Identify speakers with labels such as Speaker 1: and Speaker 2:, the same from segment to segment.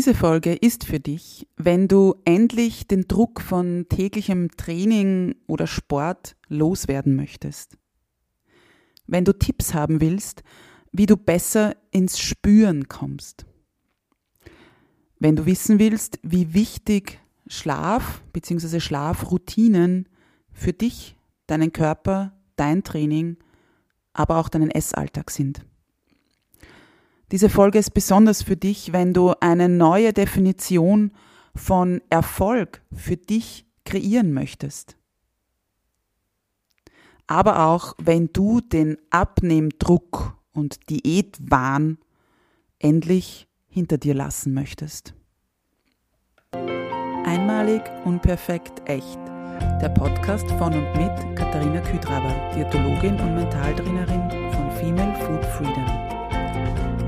Speaker 1: Diese Folge ist für dich, wenn du endlich den Druck von täglichem Training oder Sport loswerden möchtest. Wenn du Tipps haben willst, wie du besser ins Spüren kommst. Wenn du wissen willst, wie wichtig Schlaf bzw. Schlafroutinen für dich, deinen Körper, dein Training, aber auch deinen Essalltag sind. Diese Folge ist besonders für dich, wenn du eine neue Definition von Erfolg für dich kreieren möchtest. Aber auch wenn du den Abnehmdruck und Diätwahn endlich hinter dir lassen möchtest. Einmalig, unperfekt, echt. Der Podcast von und mit Katharina Küdraber, Diätologin und Mentaltrainerin von Female Food Freedom.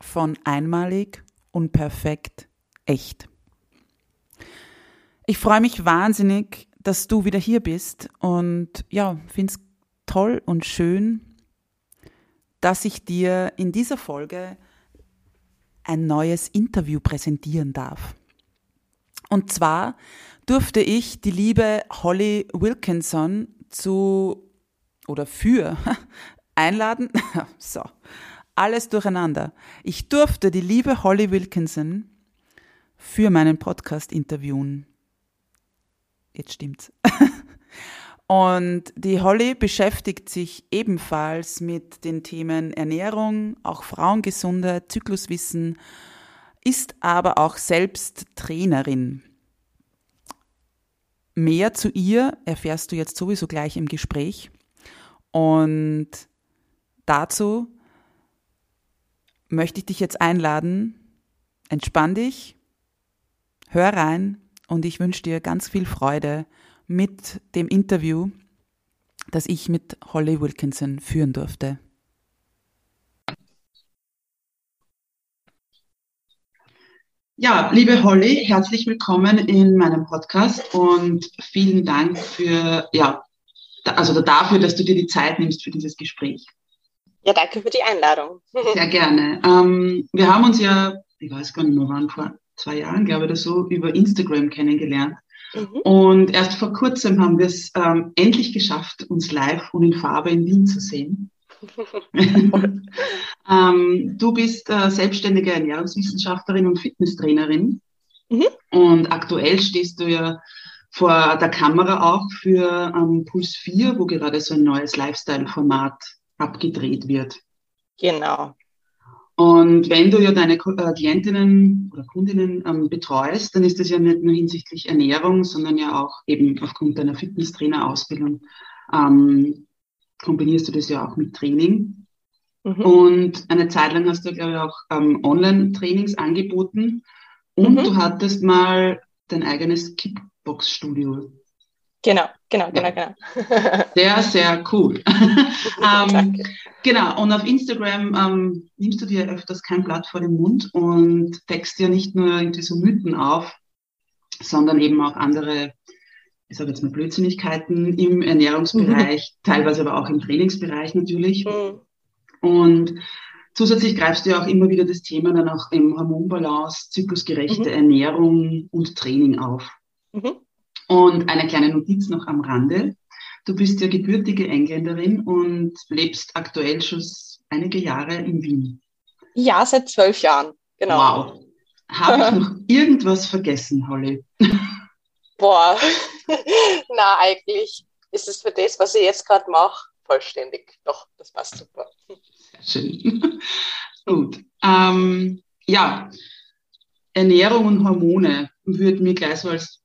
Speaker 1: von einmalig, unperfekt, echt. Ich freue mich wahnsinnig, dass du wieder hier bist und ja, finde es toll und schön, dass ich dir in dieser Folge ein neues Interview präsentieren darf. Und zwar durfte ich die liebe Holly Wilkinson zu oder für einladen. so, alles durcheinander. Ich durfte die liebe Holly Wilkinson für meinen Podcast interviewen. Jetzt stimmt's. Und die Holly beschäftigt sich ebenfalls mit den Themen Ernährung, auch Frauengesundheit, Zykluswissen, ist aber auch selbst Trainerin. Mehr zu ihr erfährst du jetzt sowieso gleich im Gespräch. Und dazu möchte ich dich jetzt einladen. Entspann dich, hör rein und ich wünsche dir ganz viel Freude mit dem Interview, das ich mit Holly Wilkinson führen durfte. Ja, liebe Holly, herzlich willkommen in meinem Podcast und vielen Dank für, ja, also dafür, dass du dir die Zeit nimmst für dieses Gespräch.
Speaker 2: Ja, danke für die Einladung.
Speaker 1: Sehr gerne. Ähm, wir haben uns ja, ich weiß gar nicht mehr wann, vor zwei Jahren, glaube ich, oder so, über Instagram kennengelernt. Mhm. Und erst vor kurzem haben wir es ähm, endlich geschafft, uns live und in Farbe in Wien zu sehen. ähm, du bist äh, selbstständige Ernährungswissenschaftlerin und Fitnesstrainerin. Mhm. Und aktuell stehst du ja vor der Kamera auch für ähm, Puls 4, wo gerade so ein neues Lifestyle-Format abgedreht wird.
Speaker 2: Genau.
Speaker 1: Und wenn du ja deine äh, Klientinnen oder Kundinnen ähm, betreust, dann ist das ja nicht nur hinsichtlich Ernährung, sondern ja auch eben aufgrund deiner Fitnesstrainer-Ausbildung ähm, kombinierst du das ja auch mit Training. Mhm. Und eine Zeit lang hast du, glaube ich, auch ähm, Online-Trainings angeboten. Und mhm. du hattest mal dein eigenes Kickbox-Studio.
Speaker 2: Genau, genau, genau, genau.
Speaker 1: Sehr, sehr cool. ähm, genau, und auf Instagram ähm, nimmst du dir öfters kein Blatt vor den Mund und deckst dir nicht nur irgendwie so Mythen auf, sondern eben auch andere, ich sage jetzt mal Blödsinnigkeiten im Ernährungsbereich, mhm. teilweise aber auch im Trainingsbereich natürlich. Mhm. Und zusätzlich greifst du ja auch immer wieder das Thema dann auch im Hormonbalance, zyklusgerechte mhm. Ernährung und Training auf. Mhm. Und eine kleine Notiz noch am Rande. Du bist ja gebürtige Engländerin und lebst aktuell schon einige Jahre in Wien.
Speaker 2: Ja, seit zwölf Jahren, genau.
Speaker 1: Wow. Habe ich noch irgendwas vergessen, Holly?
Speaker 2: Boah, na eigentlich ist es für das, was ich jetzt gerade mache, vollständig. Doch, das passt super.
Speaker 1: Sehr schön. Gut. Ähm, ja, Ernährung und Hormone würde mir gleich so als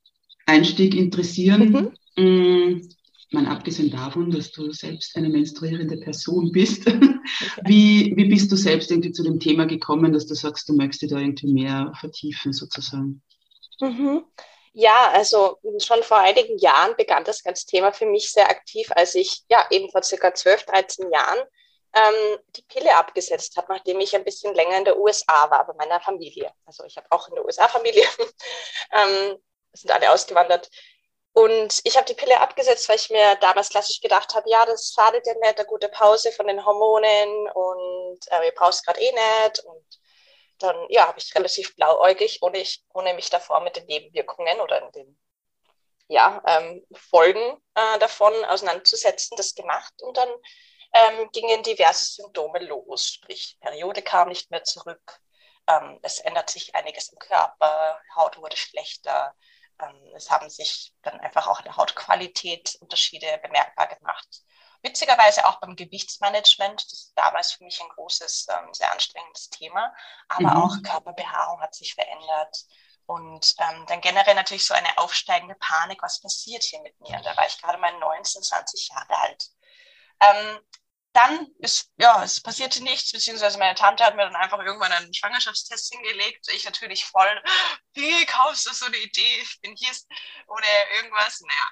Speaker 1: Einstieg interessieren. Mhm. Mm, mal abgesehen davon, dass du selbst eine menstruierende Person bist, wie, wie bist du selbst irgendwie zu dem Thema gekommen, dass du sagst, du möchtest dich da irgendwie mehr vertiefen sozusagen?
Speaker 2: Mhm. Ja, also schon vor einigen Jahren begann das ganze Thema für mich sehr aktiv, als ich ja eben vor circa 12, 13 Jahren ähm, die Pille abgesetzt habe, nachdem ich ein bisschen länger in der USA war bei meiner Familie. Also ich habe auch in der USA Familie, ähm, sind alle ausgewandert. Und ich habe die Pille abgesetzt, weil ich mir damals klassisch gedacht habe, ja, das schadet ja nicht, eine gute Pause von den Hormonen und äh, ihr braucht es gerade eh nicht. Und dann ja, habe ich relativ blauäugig, ohne, ich, ohne mich davor mit den Nebenwirkungen oder den ja, ähm, Folgen äh, davon auseinanderzusetzen, das gemacht. Und dann ähm, gingen diverse Symptome los, sprich Periode kam nicht mehr zurück, ähm, es ändert sich einiges im Körper, Haut wurde schlechter, es haben sich dann einfach auch in der Hautqualität Unterschiede bemerkbar gemacht. Witzigerweise auch beim Gewichtsmanagement, das ist damals für mich ein großes, ähm, sehr anstrengendes Thema, aber mhm. auch Körperbehaarung hat sich verändert. Und ähm, dann generell natürlich so eine aufsteigende Panik, was passiert hier mit mir? Und da war ich gerade mal 19, 20 Jahre alt. Ähm, dann ist, ja, es passierte nichts, beziehungsweise meine Tante hat mir dann einfach irgendwann einen Schwangerschaftstest hingelegt. Ich natürlich voll, wie kaufst du so eine Idee? Ich bin hier ohne irgendwas. Naja,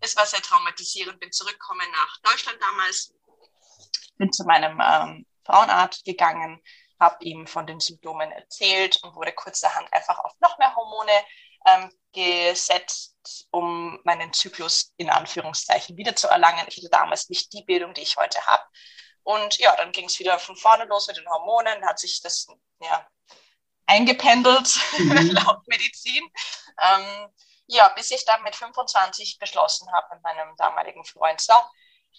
Speaker 2: es war sehr traumatisierend. Bin zurückgekommen nach Deutschland damals, bin zu meinem ähm, Frauenarzt gegangen, habe ihm von den Symptomen erzählt und wurde kurzerhand einfach auf noch mehr Hormone ähm, gesetzt, um meinen Zyklus in Anführungszeichen wiederzuerlangen. Ich hatte damals nicht die Bildung, die ich heute habe. Und ja, dann ging es wieder von vorne los mit den Hormonen, hat sich das ja, eingependelt, mhm. laut Medizin. Ähm, ja, bis ich dann mit 25 beschlossen habe mit meinem damaligen Freund, so,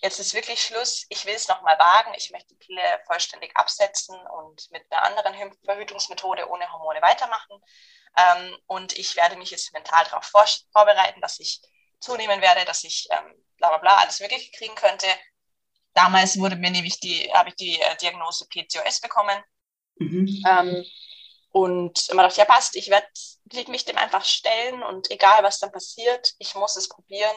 Speaker 2: jetzt ist wirklich Schluss, ich will es nochmal wagen, ich möchte die Pille vollständig absetzen und mit einer anderen Verhütungsmethode ohne Hormone weitermachen. Ähm, und ich werde mich jetzt mental darauf vor vorbereiten, dass ich zunehmen werde, dass ich ähm, bla bla bla alles Mögliche kriegen könnte. Damals wurde mir nämlich die, habe ich die äh, Diagnose PCOS bekommen. Mhm. Ähm, und immer dachte, ja passt, ich werde mich dem einfach stellen und egal was dann passiert, ich muss es probieren.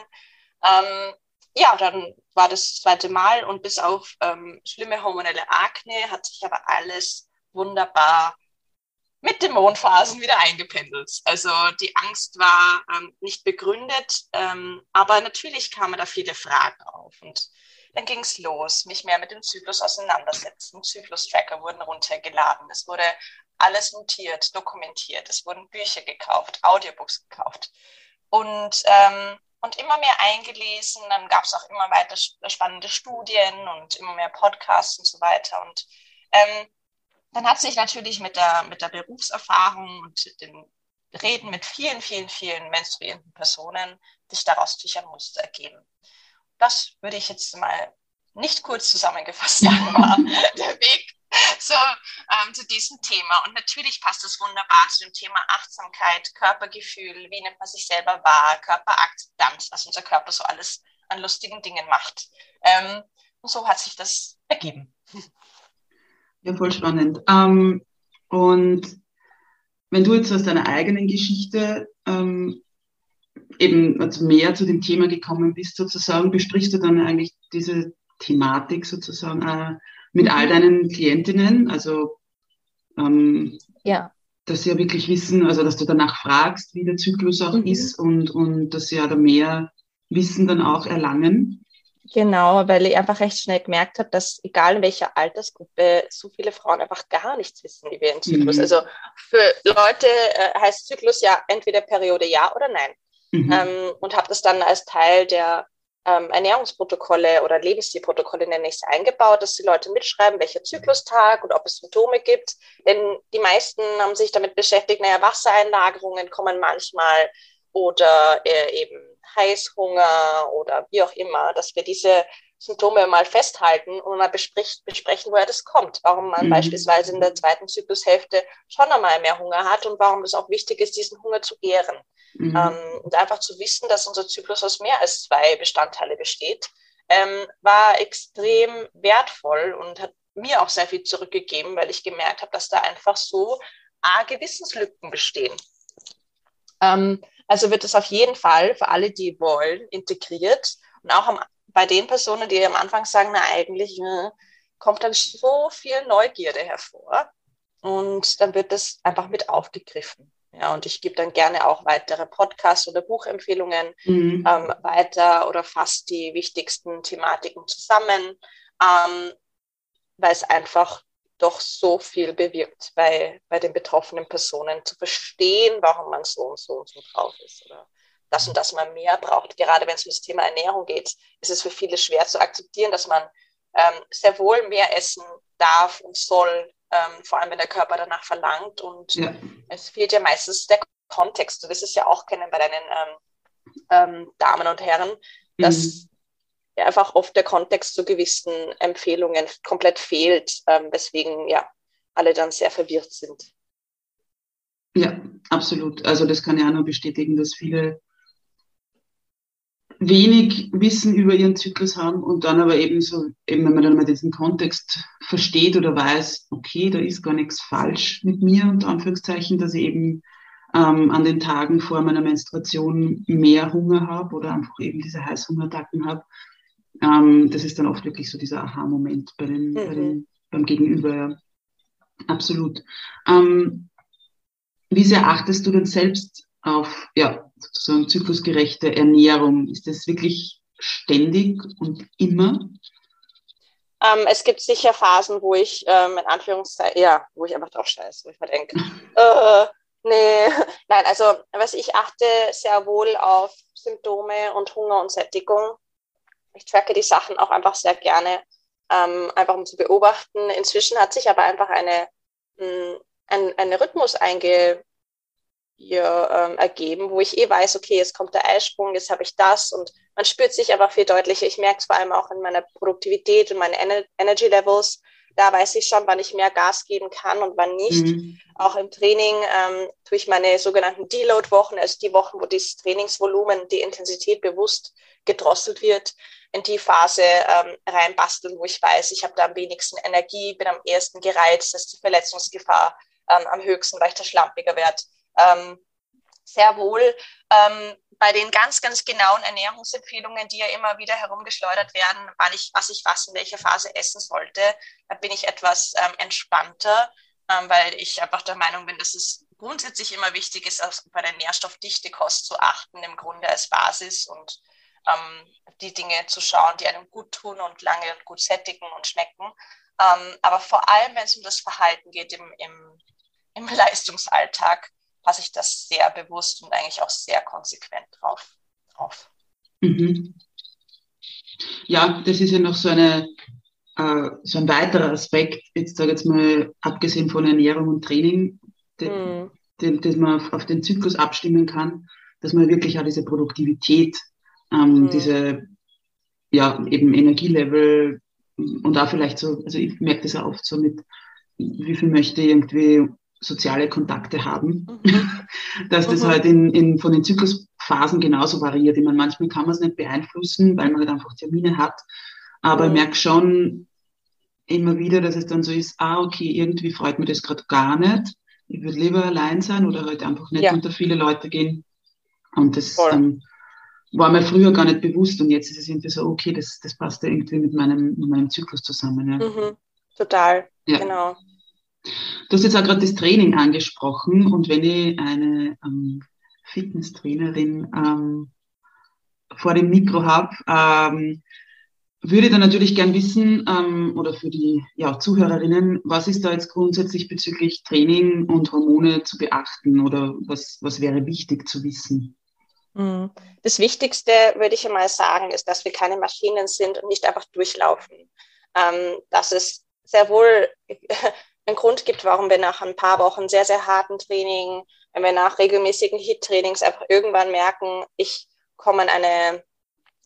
Speaker 2: Ähm, ja, dann war das zweite Mal und bis auf ähm, schlimme hormonelle Akne hat sich aber alles wunderbar mit Dämonenphasen wieder eingependelt. Also die Angst war ähm, nicht begründet, ähm, aber natürlich kamen da viele Fragen auf. Und dann ging es los, mich mehr mit dem Zyklus auseinandersetzen. Zyklus-Tracker wurden runtergeladen. Es wurde alles notiert, dokumentiert. Es wurden Bücher gekauft, Audiobooks gekauft. Und, ähm, und immer mehr eingelesen. Dann gab es auch immer weiter spannende Studien und immer mehr Podcasts und so weiter. Und ähm, dann hat sich natürlich mit der, mit der Berufserfahrung und dem Reden mit vielen, vielen, vielen menstruierenden Personen sich daraus sicher ein Muster ergeben. Das würde ich jetzt mal nicht kurz zusammengefasst sagen, war der Weg so, ähm, zu diesem Thema. Und natürlich passt das wunderbar zu dem Thema Achtsamkeit, Körpergefühl, wie nimmt man sich selber wahr, Körperakzeptanz, was unser Körper so alles an lustigen Dingen macht. Ähm, und so hat sich das ergeben.
Speaker 1: Ja, voll spannend. Ähm, und wenn du jetzt aus deiner eigenen Geschichte ähm, eben also mehr zu dem Thema gekommen bist, sozusagen, besprichst du dann eigentlich diese Thematik sozusagen äh, mit all deinen Klientinnen? Also, ähm, ja. dass sie ja wirklich wissen, also dass du danach fragst, wie der Zyklus auch mhm. ist und, und dass sie ja da mehr Wissen dann auch erlangen.
Speaker 2: Genau, weil ich einfach recht schnell gemerkt habe, dass egal in welcher Altersgruppe so viele Frauen einfach gar nichts wissen über ihren Zyklus. Mhm. Also für Leute äh, heißt Zyklus ja entweder Periode ja oder nein. Mhm. Ähm, und habe das dann als Teil der ähm, Ernährungsprotokolle oder Lebensstilprotokolle nenne ich es eingebaut, dass die Leute mitschreiben, welcher Zyklustag und ob es Symptome gibt. Denn die meisten haben sich damit beschäftigt, naja, Wassereinlagerungen kommen manchmal oder äh, eben Heißhunger oder wie auch immer, dass wir diese Symptome mal festhalten und mal besprechen, woher das kommt. Warum man mhm. beispielsweise in der zweiten Zyklushälfte schon einmal mehr Hunger hat und warum es auch wichtig ist, diesen Hunger zu ehren. Mhm. Ähm, und einfach zu wissen, dass unser Zyklus aus mehr als zwei Bestandteile besteht, ähm, war extrem wertvoll und hat mir auch sehr viel zurückgegeben, weil ich gemerkt habe, dass da einfach so arge Wissenslücken bestehen. Ähm, also wird es auf jeden Fall für alle, die wollen, integriert. Und auch am, bei den Personen, die am Anfang sagen, na eigentlich äh, kommt dann so viel Neugierde hervor. Und dann wird das einfach mit aufgegriffen. Ja, und ich gebe dann gerne auch weitere Podcasts oder Buchempfehlungen mhm. ähm, weiter oder fasse die wichtigsten Thematiken zusammen, ähm, weil es einfach doch so viel bewirkt bei, bei den betroffenen Personen, zu verstehen, warum man so und so und so drauf ist oder das und das man mehr braucht. Gerade wenn es um das Thema Ernährung geht, ist es für viele schwer zu akzeptieren, dass man ähm, sehr wohl mehr essen darf und soll, ähm, vor allem wenn der Körper danach verlangt. Und ja. es fehlt ja meistens der Kontext. Du wirst es ja auch kennen bei deinen ähm, ähm Damen und Herren, dass mhm einfach oft der Kontext zu gewissen Empfehlungen komplett fehlt, ähm, weswegen ja alle dann sehr verwirrt sind.
Speaker 1: Ja, absolut. Also das kann ja auch nur bestätigen, dass viele wenig Wissen über ihren Zyklus haben und dann aber eben so, eben wenn man dann mal diesen Kontext versteht oder weiß, okay, da ist gar nichts falsch mit mir, unter Anführungszeichen, dass ich eben ähm, an den Tagen vor meiner Menstruation mehr Hunger habe oder einfach eben diese Heißhungerattacken habe, ähm, das ist dann oft wirklich so dieser Aha-Moment bei mhm. bei den, beim Gegenüber. Ja. Absolut. Ähm, wie sehr achtest du denn selbst auf ja, sozusagen zyklusgerechte Ernährung? Ist das wirklich ständig und immer?
Speaker 2: Ähm, es gibt sicher Phasen, wo ich ähm, in Anführungszeichen, ja, wo ich einfach drauf scheiße, wo ich mir denke, äh, nee, nein, also was ich achte sehr wohl auf Symptome und Hunger und Sättigung ich tracke die Sachen auch einfach sehr gerne, ähm, einfach um zu beobachten. Inzwischen hat sich aber einfach eine, mh, hm, ein, ein Rhythmus einge, hier, ähm, ergeben, wo ich eh weiß, okay, jetzt kommt der Eisprung, jetzt habe ich das und man spürt sich einfach viel deutlicher. Ich merke es vor allem auch in meiner Produktivität und meine Ener Energy Levels. Da weiß ich schon, wann ich mehr Gas geben kann und wann nicht. Mhm. Auch im Training ähm, tue ich meine sogenannten Deload-Wochen, also die Wochen, wo das Trainingsvolumen, die Intensität bewusst gedrosselt wird, in die Phase ähm, reinbasteln, wo ich weiß, ich habe da am wenigsten Energie, bin am ehesten gereizt, ist die Verletzungsgefahr ähm, am höchsten, weil ich da schlampiger werde. Ähm, sehr wohl ähm, bei den ganz, ganz genauen Ernährungsempfehlungen, die ja immer wieder herumgeschleudert werden, wann ich, was ich was in welcher Phase essen sollte, da bin ich etwas ähm, entspannter, ähm, weil ich einfach der Meinung bin, dass es grundsätzlich immer wichtig ist, bei der nährstoffdichte Kost zu achten, im Grunde als Basis und ähm, die Dinge zu schauen, die einem gut tun und lange und gut sättigen und schmecken. Ähm, aber vor allem, wenn es um das Verhalten geht im, im, im Leistungsalltag, passe ich das sehr bewusst und eigentlich auch sehr konsequent drauf. drauf.
Speaker 1: Mhm. Ja, das ist ja noch so eine äh, so ein weiterer Aspekt, jetzt sage jetzt mal, abgesehen von Ernährung und Training, den, mhm. den, den man auf den Zyklus abstimmen kann, dass man wirklich auch diese Produktivität ähm, mhm. diese, ja, eben Energielevel und auch vielleicht so, also ich merke das ja oft so mit, wie viel möchte ich irgendwie soziale Kontakte haben, mhm. dass das mhm. halt in, in, von den Zyklusphasen genauso variiert. Ich meine, manchmal kann man es nicht beeinflussen, weil man halt einfach Termine hat, aber mhm. ich merke schon immer wieder, dass es dann so ist, ah, okay, irgendwie freut mir das gerade gar nicht. Ich würde lieber allein sein oder halt einfach nicht ja. unter viele Leute gehen. Und das ähm, war mir früher gar nicht bewusst und jetzt ist es irgendwie so, okay, das, das passt ja irgendwie mit meinem, mit meinem Zyklus zusammen. Ja.
Speaker 2: Mhm, total, ja. genau.
Speaker 1: Du hast jetzt auch gerade das Training angesprochen und wenn ich eine ähm, Fitnesstrainerin ähm, vor dem Mikro habe, ähm, würde ich dann natürlich gern wissen, ähm, oder für die ja, Zuhörerinnen, was ist da jetzt grundsätzlich bezüglich Training und Hormone zu beachten oder was, was wäre wichtig zu wissen?
Speaker 2: Mhm. Das Wichtigste, würde ich einmal sagen, ist, dass wir keine Maschinen sind und nicht einfach durchlaufen. Ähm, dass es sehr wohl einen Grund gibt, warum wir nach ein paar Wochen sehr, sehr harten Training, wenn wir nach regelmäßigen Hit-Trainings einfach irgendwann merken, ich komme in eine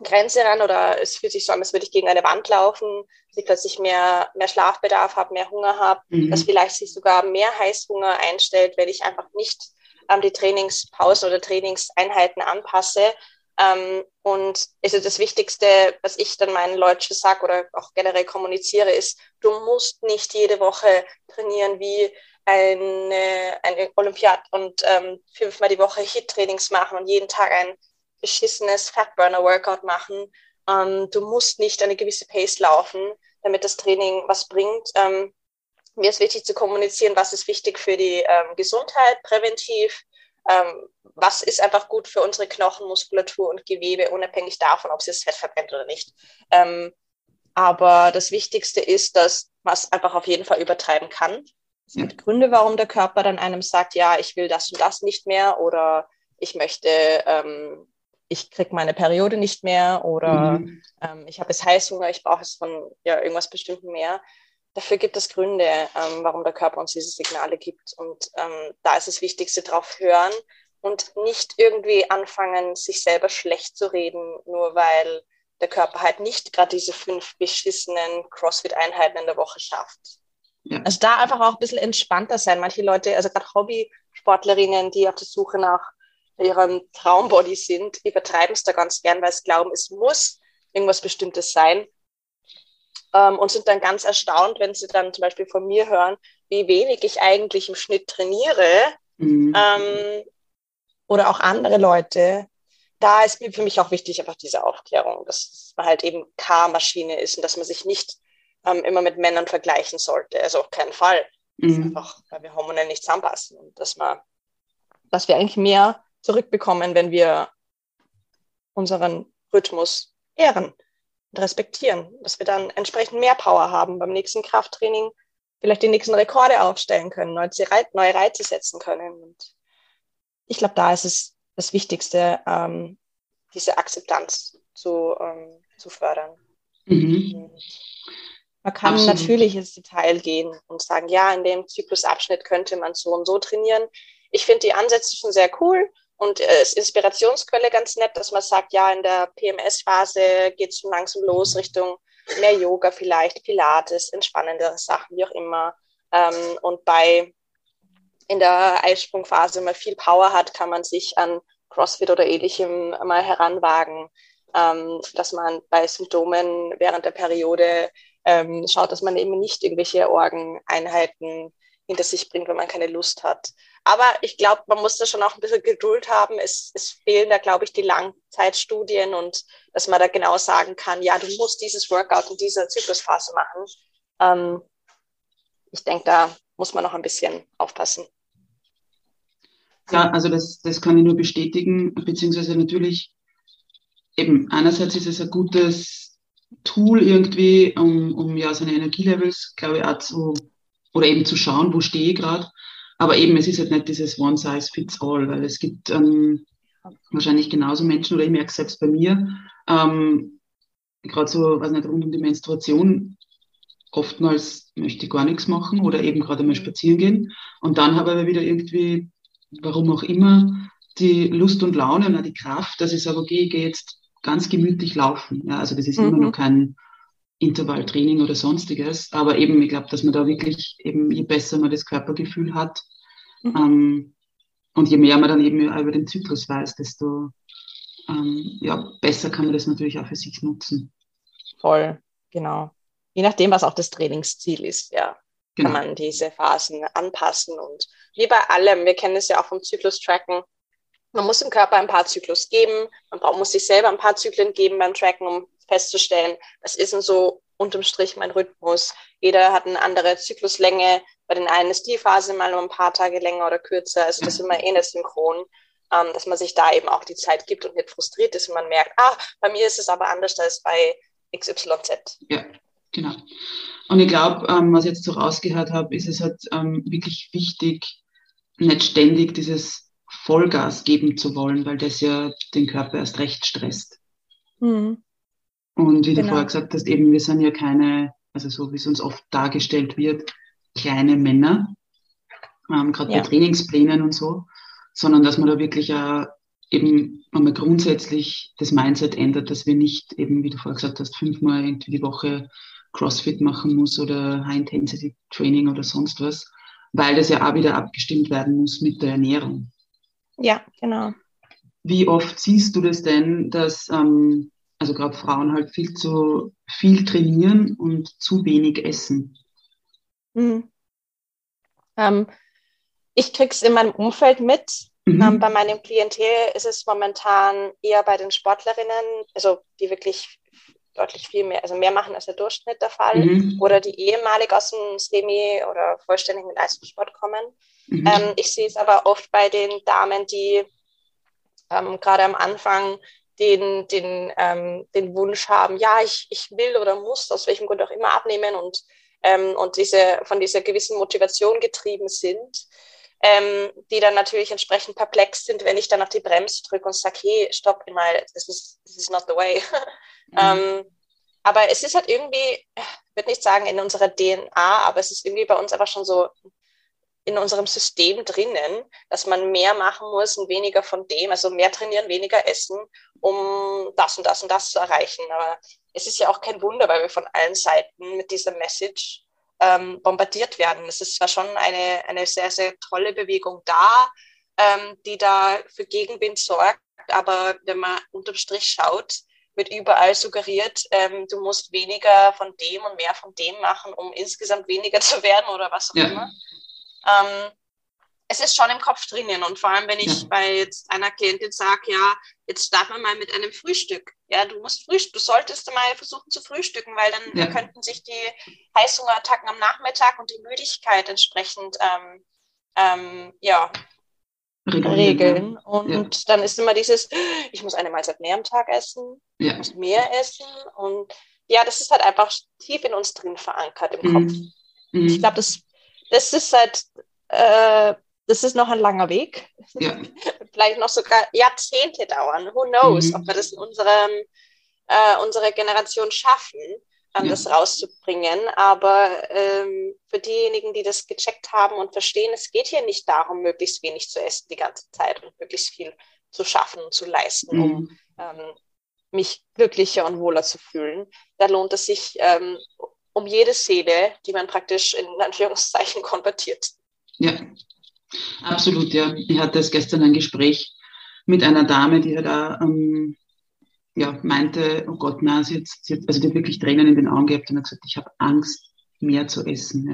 Speaker 2: Grenze ran oder es fühlt sich so an, als würde ich gegen eine Wand laufen, dass ich plötzlich mehr, mehr Schlafbedarf habe, mehr Hunger habe, mhm. dass vielleicht sich sogar mehr Heißhunger einstellt, wenn ich einfach nicht ähm, die Trainingspausen oder Trainingseinheiten anpasse. Ähm, und also das Wichtigste, was ich dann meinen Leuten sage oder auch generell kommuniziere, ist, du musst nicht jede Woche trainieren wie eine, eine Olympiad und ähm, fünfmal die Woche Hit-Trainings machen und jeden Tag ein beschissenes Fatburner-Workout machen. Ähm, du musst nicht eine gewisse Pace laufen, damit das Training was bringt. Ähm, mir ist wichtig zu kommunizieren, was ist wichtig für die ähm, Gesundheit präventiv, ähm, was ist einfach gut für unsere Knochen, Muskulatur und Gewebe, unabhängig davon, ob sie das Fett verbrennt oder nicht. Ähm, aber das Wichtigste ist, dass man es einfach auf jeden Fall übertreiben kann. Es gibt Gründe, warum der Körper dann einem sagt, ja, ich will das und das nicht mehr oder ich möchte ähm, ich kriege meine Periode nicht mehr oder mhm. ähm, ich habe jetzt Heißhunger, ich brauche es von ja, irgendwas Bestimmten mehr. Dafür gibt es Gründe, ähm, warum der Körper uns diese Signale gibt. Und ähm, da ist das Wichtigste drauf hören und nicht irgendwie anfangen, sich selber schlecht zu reden, nur weil der Körper halt nicht gerade diese fünf beschissenen CrossFit-Einheiten in der Woche schafft. Ja. Also da einfach auch ein bisschen entspannter sein. Manche Leute, also gerade Hobby-Sportlerinnen, die auf der Suche nach ihrem Traumbody sind, übertreiben es da ganz gern, weil sie glauben, es muss irgendwas Bestimmtes sein. Ähm, und sind dann ganz erstaunt, wenn sie dann zum Beispiel von mir hören, wie wenig ich eigentlich im Schnitt trainiere. Mhm. Ähm, oder auch andere Leute. Da ist für mich auch wichtig einfach diese Aufklärung, dass man halt eben K-Maschine ist und dass man sich nicht ähm, immer mit Männern vergleichen sollte. Also auf keinen Fall. Mhm. Einfach, weil wir hormonell nicht zusammenpassen. Und dass man, dass wir eigentlich mehr zurückbekommen, wenn wir unseren Rhythmus ehren und respektieren, dass wir dann entsprechend mehr Power haben beim nächsten Krafttraining, vielleicht die nächsten Rekorde aufstellen können, neue, Reize setzen können. Und ich glaube, da ist es das Wichtigste, ähm, diese Akzeptanz zu, ähm, zu fördern. Mhm. Man kann Absolut. natürlich ins Detail gehen und sagen, ja, in dem Zyklusabschnitt könnte man so und so trainieren. Ich finde die Ansätze schon sehr cool. Und äh, ist Inspirationsquelle ganz nett, dass man sagt, ja, in der PMS-Phase geht es langsam los Richtung mehr Yoga vielleicht, Pilates, entspannendere Sachen, wie auch immer. Ähm, und bei in der Eisprungphase, wenn man viel Power hat, kann man sich an CrossFit oder ähnlichem mal heranwagen, ähm, dass man bei Symptomen während der Periode ähm, schaut, dass man eben nicht irgendwelche Organeinheiten hinter sich bringt, wenn man keine Lust hat. Aber ich glaube, man muss da schon auch ein bisschen Geduld haben. Es, es fehlen da, glaube ich, die Langzeitstudien und dass man da genau sagen kann, ja, du musst dieses Workout in dieser Zyklusphase machen. Ähm, ich denke, da muss man noch ein bisschen aufpassen.
Speaker 1: Ja, also das, das kann ich nur bestätigen, beziehungsweise natürlich eben einerseits ist es ein gutes Tool irgendwie, um, um ja seine Energielevels, glaube ich, auch zu oder eben zu schauen, wo stehe ich gerade. Aber eben, es ist halt nicht dieses One Size Fits All, weil es gibt ähm, wahrscheinlich genauso Menschen, oder ich merke es selbst bei mir, ähm, gerade so, weiß nicht, rund um die Menstruation, oftmals möchte ich gar nichts machen oder eben gerade mal spazieren gehen. Und dann habe ich aber wieder irgendwie, warum auch immer, die Lust und Laune und auch die Kraft, dass ich sage, okay, ich gehe jetzt ganz gemütlich laufen. Ja, also das ist mhm. immer noch kein Intervalltraining oder sonstiges. Aber eben, ich glaube, dass man da wirklich eben, je besser man das Körpergefühl hat mhm. ähm, und je mehr man dann eben über den Zyklus weiß, desto ähm, ja, besser kann man das natürlich auch für sich nutzen.
Speaker 2: Voll, genau. Je nachdem, was auch das Trainingsziel ist, ja, genau. kann man diese Phasen anpassen. Und wie bei allem, wir kennen es ja auch vom Zyklus-Tracken, man muss dem Körper ein paar Zyklus geben, man muss sich selber ein paar Zyklen geben beim Tracken, um festzustellen, was ist denn so unterm Strich mein Rhythmus. Jeder hat eine andere Zykluslänge. Bei den einen ist die Phase mal nur ein paar Tage länger oder kürzer. Also das ist immer eh nicht synchron, ähm, dass man sich da eben auch die Zeit gibt und nicht frustriert ist und man merkt, ah, bei mir ist es aber anders als bei XYZ.
Speaker 1: Ja, genau. Und ich glaube, ähm, was ich jetzt so rausgehört habe, ist es halt ähm, wirklich wichtig, nicht ständig dieses Vollgas geben zu wollen, weil das ja den Körper erst recht stresst. Mhm. Und wie genau. du vorher gesagt hast, eben, wir sind ja keine, also so wie es uns oft dargestellt wird, kleine Männer, ähm, gerade ja. bei Trainingsplänen und so, sondern dass man da wirklich auch eben einmal grundsätzlich das Mindset ändert, dass wir nicht eben, wie du vorher gesagt hast, fünfmal irgendwie die Woche CrossFit machen muss oder High-Intensity-Training oder sonst was, weil das ja auch wieder abgestimmt werden muss mit der Ernährung.
Speaker 2: Ja, genau.
Speaker 1: Wie oft siehst du das denn, dass ähm, also gerade Frauen halt viel zu viel trainieren und zu wenig essen?
Speaker 2: Mhm. Ähm, ich krieg's in meinem Umfeld mit. Mhm. Ähm, bei meinem Klientel ist es momentan eher bei den Sportlerinnen, also die wirklich deutlich viel mehr, also mehr machen als der Durchschnitt der Fall, mhm. oder die ehemalig aus dem Semi- oder vollständigen Leistungssport kommen. Mhm. Ähm, ich sehe es aber oft bei den Damen, die ähm, gerade am Anfang den, den, ähm, den Wunsch haben, ja, ich, ich will oder muss aus welchem Grund auch immer abnehmen und, ähm, und diese, von dieser gewissen Motivation getrieben sind, ähm, die dann natürlich entsprechend perplex sind, wenn ich dann auf die Bremse drücke und sage, hey, stopp mal, this is, this is not the way. Mhm. ähm, aber es ist halt irgendwie, ich würde nicht sagen in unserer DNA, aber es ist irgendwie bei uns einfach schon so in unserem System drinnen, dass man mehr machen muss und weniger von dem, also mehr trainieren, weniger essen, um das und das und das zu erreichen. Aber es ist ja auch kein Wunder, weil wir von allen Seiten mit dieser Message ähm, bombardiert werden. Es ist zwar schon eine, eine sehr, sehr tolle Bewegung da, ähm, die da für Gegenwind sorgt, aber wenn man unterm Strich schaut, wird überall suggeriert, ähm, du musst weniger von dem und mehr von dem machen, um insgesamt weniger zu werden oder was auch ja. immer. Ähm, es ist schon im Kopf drinnen und vor allem, wenn ich ja. bei jetzt einer Klientin sage, ja, jetzt starten wir mal mit einem Frühstück. Ja, du musst frühstücken, du solltest mal versuchen zu frühstücken, weil dann ja. könnten sich die Heißhungerattacken am Nachmittag und die Müdigkeit entsprechend ähm, ähm, ja, regeln. Und ja. dann ist immer dieses, ich muss eine Mahlzeit mehr am Tag essen, ich muss mehr essen und ja, das ist halt einfach tief in uns drin verankert im Kopf. Mhm. Ich glaube, das das ist halt, äh, das ist noch ein langer Weg. Ja. Vielleicht noch sogar Jahrzehnte dauern. Who knows, mhm. ob wir das in unserem, äh, unserer Generation schaffen, ähm, ja. das rauszubringen. Aber ähm, für diejenigen, die das gecheckt haben und verstehen, es geht hier nicht darum, möglichst wenig zu essen die ganze Zeit und möglichst viel zu schaffen und zu leisten, mhm. um ähm, mich glücklicher und wohler zu fühlen. Da lohnt es sich, ähm, um jede Seele, die man praktisch in Anführungszeichen konvertiert.
Speaker 1: Ja, absolut, ja. Ich hatte es gestern ein Gespräch mit einer Dame, die da ähm, ja, meinte, oh Gott, na, sie hat, sie hat, also die hat wirklich Tränen in den Augen gehabt und hat gesagt, ich habe Angst, mehr zu essen.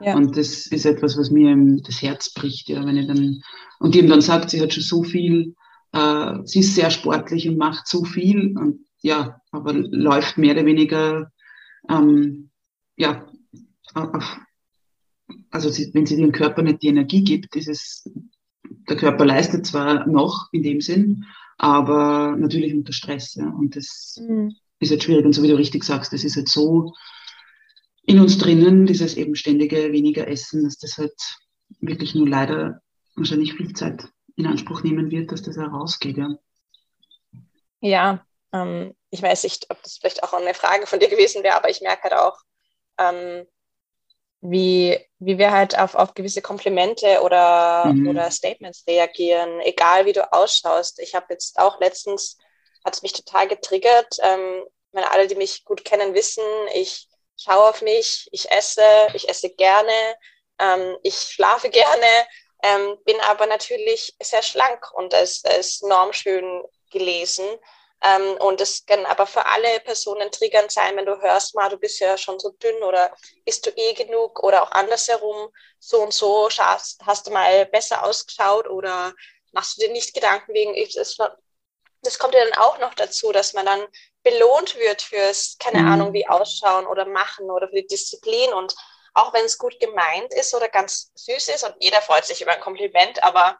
Speaker 1: Ja. ja. Und das ist etwas, was mir das Herz bricht, ja, wenn ich dann, und die eben dann sagt, sie hat schon so viel, äh, sie ist sehr sportlich und macht so viel und ja, aber läuft mehr oder weniger ähm, ja, also wenn sie dem Körper nicht die Energie gibt, ist es, der Körper leistet zwar noch in dem Sinn, aber natürlich unter Stress. Ja, und das mhm. ist halt schwierig. Und so wie du richtig sagst, das ist halt so in uns drinnen, dieses eben ständige weniger Essen, dass das halt wirklich nur leider wahrscheinlich viel Zeit in Anspruch nehmen wird, dass das herausgeht. Ja,
Speaker 2: ja ähm, ich weiß nicht, ob das vielleicht auch eine Frage von dir gewesen wäre, aber ich merke halt auch, ähm, wie, wie wir halt auf, auf gewisse Komplimente oder, mhm. oder Statements reagieren, egal wie du ausschaust. Ich habe jetzt auch letztens, hat es mich total getriggert. Ähm, meine, alle, die mich gut kennen, wissen, ich schaue auf mich, ich esse, ich esse gerne, ähm, ich schlafe gerne, ähm, bin aber natürlich sehr schlank und es ist normschön gelesen. Ähm, und es kann aber für alle Personen triggernd sein, wenn du hörst, mal, du bist ja schon so dünn oder isst du eh genug oder auch andersherum, so und so schaust, hast du mal besser ausgeschaut oder machst du dir nicht Gedanken wegen, das kommt ja dann auch noch dazu, dass man dann belohnt wird fürs, keine mhm. Ahnung, wie ausschauen oder machen oder für die Disziplin und auch wenn es gut gemeint ist oder ganz süß ist und jeder freut sich über ein Kompliment, aber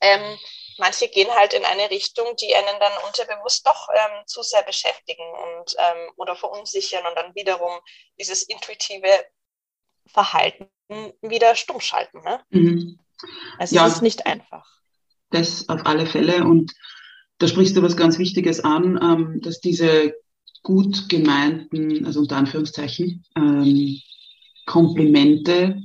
Speaker 2: ähm, manche gehen halt in eine Richtung, die einen dann unterbewusst doch ähm, zu sehr beschäftigen und ähm, oder verunsichern und dann wiederum dieses intuitive Verhalten wieder stumm schalten. Ne? Mhm. Also ja, es ist nicht einfach.
Speaker 1: Das auf alle Fälle und da sprichst du was ganz Wichtiges an, ähm, dass diese gut gemeinten, also unter Anführungszeichen, ähm, Komplimente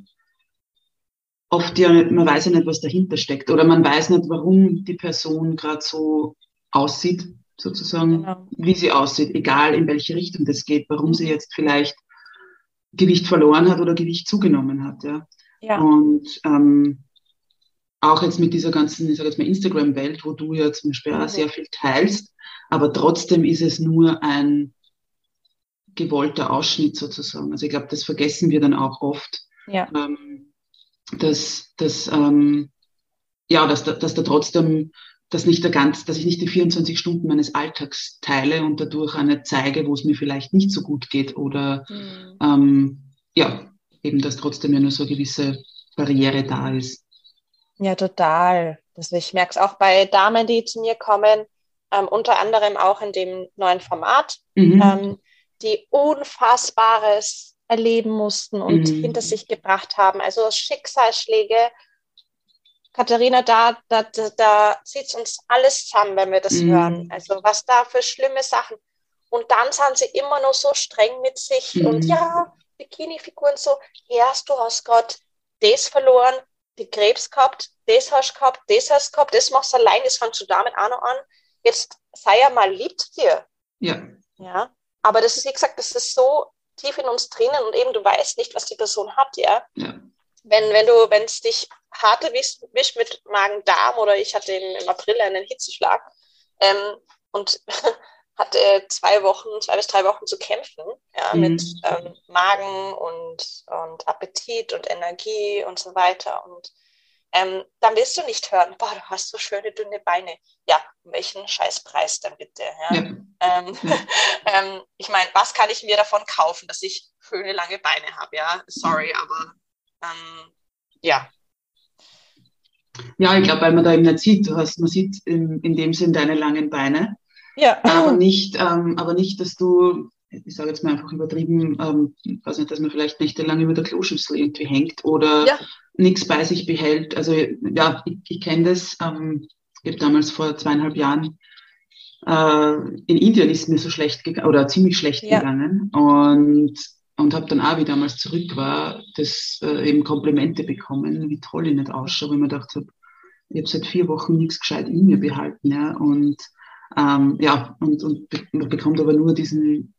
Speaker 1: oft ja, man weiß ja nicht, was dahinter steckt oder man weiß nicht, warum die Person gerade so aussieht, sozusagen, genau. wie sie aussieht, egal in welche Richtung das geht, warum sie jetzt vielleicht Gewicht verloren hat oder Gewicht zugenommen hat. Ja. ja. Und ähm, auch jetzt mit dieser ganzen, ich sage jetzt mal Instagram-Welt, wo du ja zum Beispiel auch mhm. sehr viel teilst, aber trotzdem ist es nur ein gewollter Ausschnitt sozusagen. Also ich glaube, das vergessen wir dann auch oft, ja. ähm, dass, dass, ähm, ja, dass, dass da trotzdem dass nicht der ganz, dass ich nicht die 24 Stunden meines Alltags teile und dadurch eine zeige, wo es mir vielleicht nicht so gut geht oder mhm. ähm, ja, eben, dass trotzdem ja nur so eine gewisse Barriere da ist.
Speaker 2: Ja, total. Also ich merke es auch bei Damen, die zu mir kommen, ähm, unter anderem auch in dem neuen Format, mhm. ähm, die Unfassbares erleben mussten und mhm. hinter sich gebracht haben. Also Schicksalsschläge, Katharina, da, da, da, da zieht uns alles zusammen, wenn wir das mhm. hören. Also was da für schlimme Sachen. Und dann sind sie immer noch so streng mit sich mhm. und ja, Bikini-Figuren so, erst du hast gerade das verloren, die Krebs gehabt, das hast du gehabt, das hast du gehabt, das machst du allein, das fängst du damit auch noch an. Jetzt sei ja mal lieb zu dir.
Speaker 1: Ja.
Speaker 2: Ja. Aber das ist, wie gesagt, das ist so tief in uns drinnen und eben du weißt nicht, was die Person hat, ja. ja. Wenn, wenn du, wenn es dich hart erwischt mit Magen-Darm oder ich hatte im, im April einen Hitzeschlag ähm, und hatte zwei Wochen, zwei bis drei Wochen zu kämpfen, ja, mhm. mit ähm, Magen und, und Appetit und Energie und so weiter. Und ähm, dann willst du nicht hören, boah, du hast so schöne dünne Beine. Ja, um welchen Scheißpreis dann bitte? Ja? ja. Ähm, ja. ähm, ich meine, was kann ich mir davon kaufen, dass ich schöne lange Beine habe? Ja, sorry, aber ähm, ja,
Speaker 1: ja, ich glaube, weil man da eben nicht sieht. Du hast, man sieht in, in dem Sinn deine langen Beine. Ja. Aber nicht, ähm, aber nicht, dass du, ich sage jetzt mal einfach übertrieben, ähm, weiß nicht, dass man vielleicht nächtelang über der Kloschüssel irgendwie hängt oder ja. Nichts bei sich behält. Also ja, ich, ich kenne das. Ähm, ich habe damals vor zweieinhalb Jahren äh, in Indien ist mir so schlecht gegangen oder ziemlich schlecht ja. gegangen und und habe dann auch, wie damals zurück war, das äh, eben Komplimente bekommen, wie toll ich nicht ausschaue, weil ich mir gedacht habe, ich habe seit vier Wochen nichts gescheit in mir behalten, ja, und ähm, ja, und, und man bekommt aber nur diesen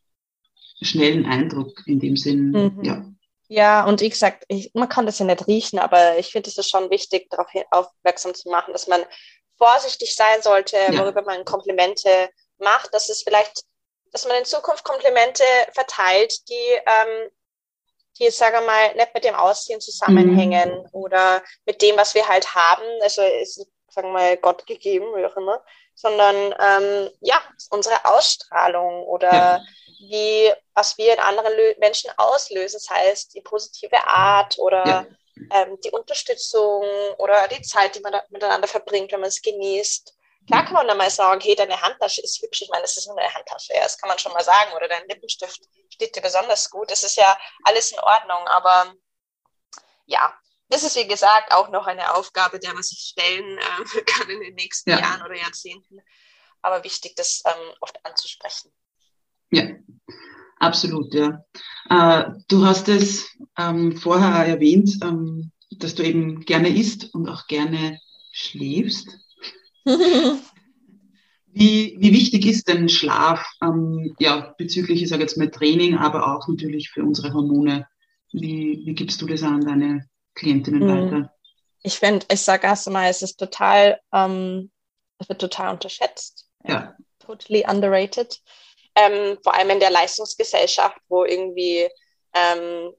Speaker 1: schnellen Eindruck in dem Sinn, mhm. ja.
Speaker 2: Ja, und wie gesagt, ich, man kann das ja nicht riechen, aber ich finde es ist schon wichtig, darauf aufmerksam zu machen, dass man vorsichtig sein sollte, ja. worüber man Komplimente macht, dass es vielleicht dass man in Zukunft Komplimente verteilt, die, ähm, die sagen wir mal, nicht mit dem Aussehen zusammenhängen mhm. oder mit dem, was wir halt haben. Also ist, sagen wir mal, Gott gegeben, wie auch immer, sondern ähm, ja, unsere Ausstrahlung oder ja. Wie, was wir in anderen Lö Menschen auslösen, das heißt die positive Art oder ja. ähm, die Unterstützung oder die Zeit, die man miteinander verbringt, wenn man es genießt. Klar kann man dann mal sagen, hey, deine Handtasche ist hübsch. Ich meine, das ist nur eine Handtasche, ja, das kann man schon mal sagen. Oder dein Lippenstift steht dir besonders gut. Das ist ja alles in Ordnung. Aber ja, das ist wie gesagt auch noch eine Aufgabe, der man sich stellen äh, kann in den nächsten ja. Jahren oder Jahrzehnten. Aber wichtig, das ähm, oft anzusprechen.
Speaker 1: Ja, absolut, ja. Äh, du hast es ähm, vorher erwähnt, ähm, dass du eben gerne isst und auch gerne schläfst. Wie, wie wichtig ist denn Schlaf ähm, ja, bezüglich, ich sage jetzt mal Training, aber auch natürlich für unsere Hormone? Wie, wie gibst du das an deine Klientinnen hm. weiter?
Speaker 2: Ich finde, ich sage erst einmal, es ist total, ähm, es wird total unterschätzt.
Speaker 1: Ja.
Speaker 2: Totally underrated. Ähm, vor allem in der Leistungsgesellschaft, wo irgendwie ähm,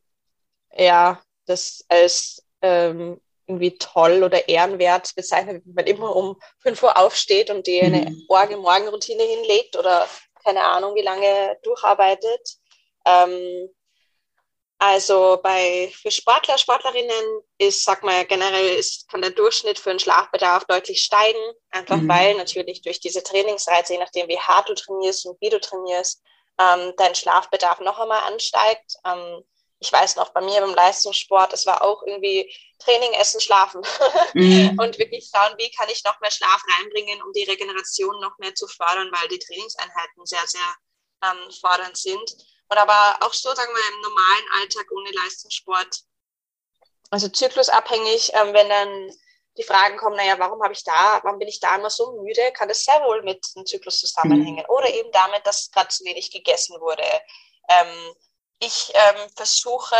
Speaker 2: ja, das als ähm, irgendwie toll oder ehrenwert bezeichnet, wenn man immer um 5 Uhr aufsteht und die eine mhm. Morgen-Morgen-Routine hinlegt oder keine Ahnung, wie lange durcharbeitet. Ähm, also bei, für Sportler, Sportlerinnen ist, sag mal, generell ist, kann der Durchschnitt für den Schlafbedarf deutlich steigen, einfach mhm. weil natürlich durch diese Trainingsreize, je nachdem wie hart du trainierst und wie du trainierst, ähm, dein Schlafbedarf noch einmal ansteigt. Ähm, ich weiß noch, bei mir beim Leistungssport, es war auch irgendwie Training, Essen, Schlafen. Mhm. und wirklich schauen, wie kann ich noch mehr Schlaf reinbringen, um die Regeneration noch mehr zu fördern, weil die Trainingseinheiten sehr, sehr ähm, fordernd sind. Und aber auch so, sagen wir, im normalen Alltag ohne Leistungssport also zyklusabhängig, ähm, wenn dann die Fragen kommen, naja, warum habe ich da, warum bin ich da immer so müde, kann das sehr wohl mit dem Zyklus zusammenhängen. Mhm. Oder eben damit, dass gerade zu wenig gegessen wurde. Ähm, ich ähm, versuche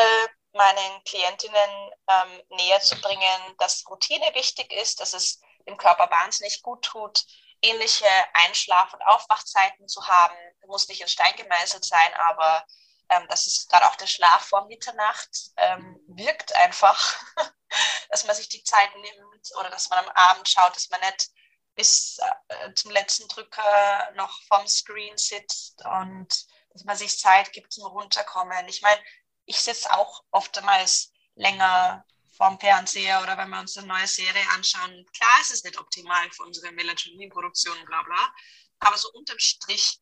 Speaker 2: meinen Klientinnen ähm, näher zu bringen, dass Routine wichtig ist, dass es dem Körper wahnsinnig gut tut, ähnliche Einschlaf- und Aufwachzeiten zu haben. Muss nicht in Stein gemeißelt sein, aber ähm, dass es gerade auch der Schlaf vor Mitternacht ähm, wirkt einfach, dass man sich die Zeit nimmt oder dass man am Abend schaut, dass man nicht bis äh, zum letzten Drücker noch vom Screen sitzt und dass man sich Zeit gibt zum Runterkommen. Ich meine, ich sitze auch oftmals länger vorm Fernseher oder wenn wir uns eine neue Serie anschauen. Klar ist es nicht optimal für unsere Melatoninproduktion, bla bla. Aber so unterm Strich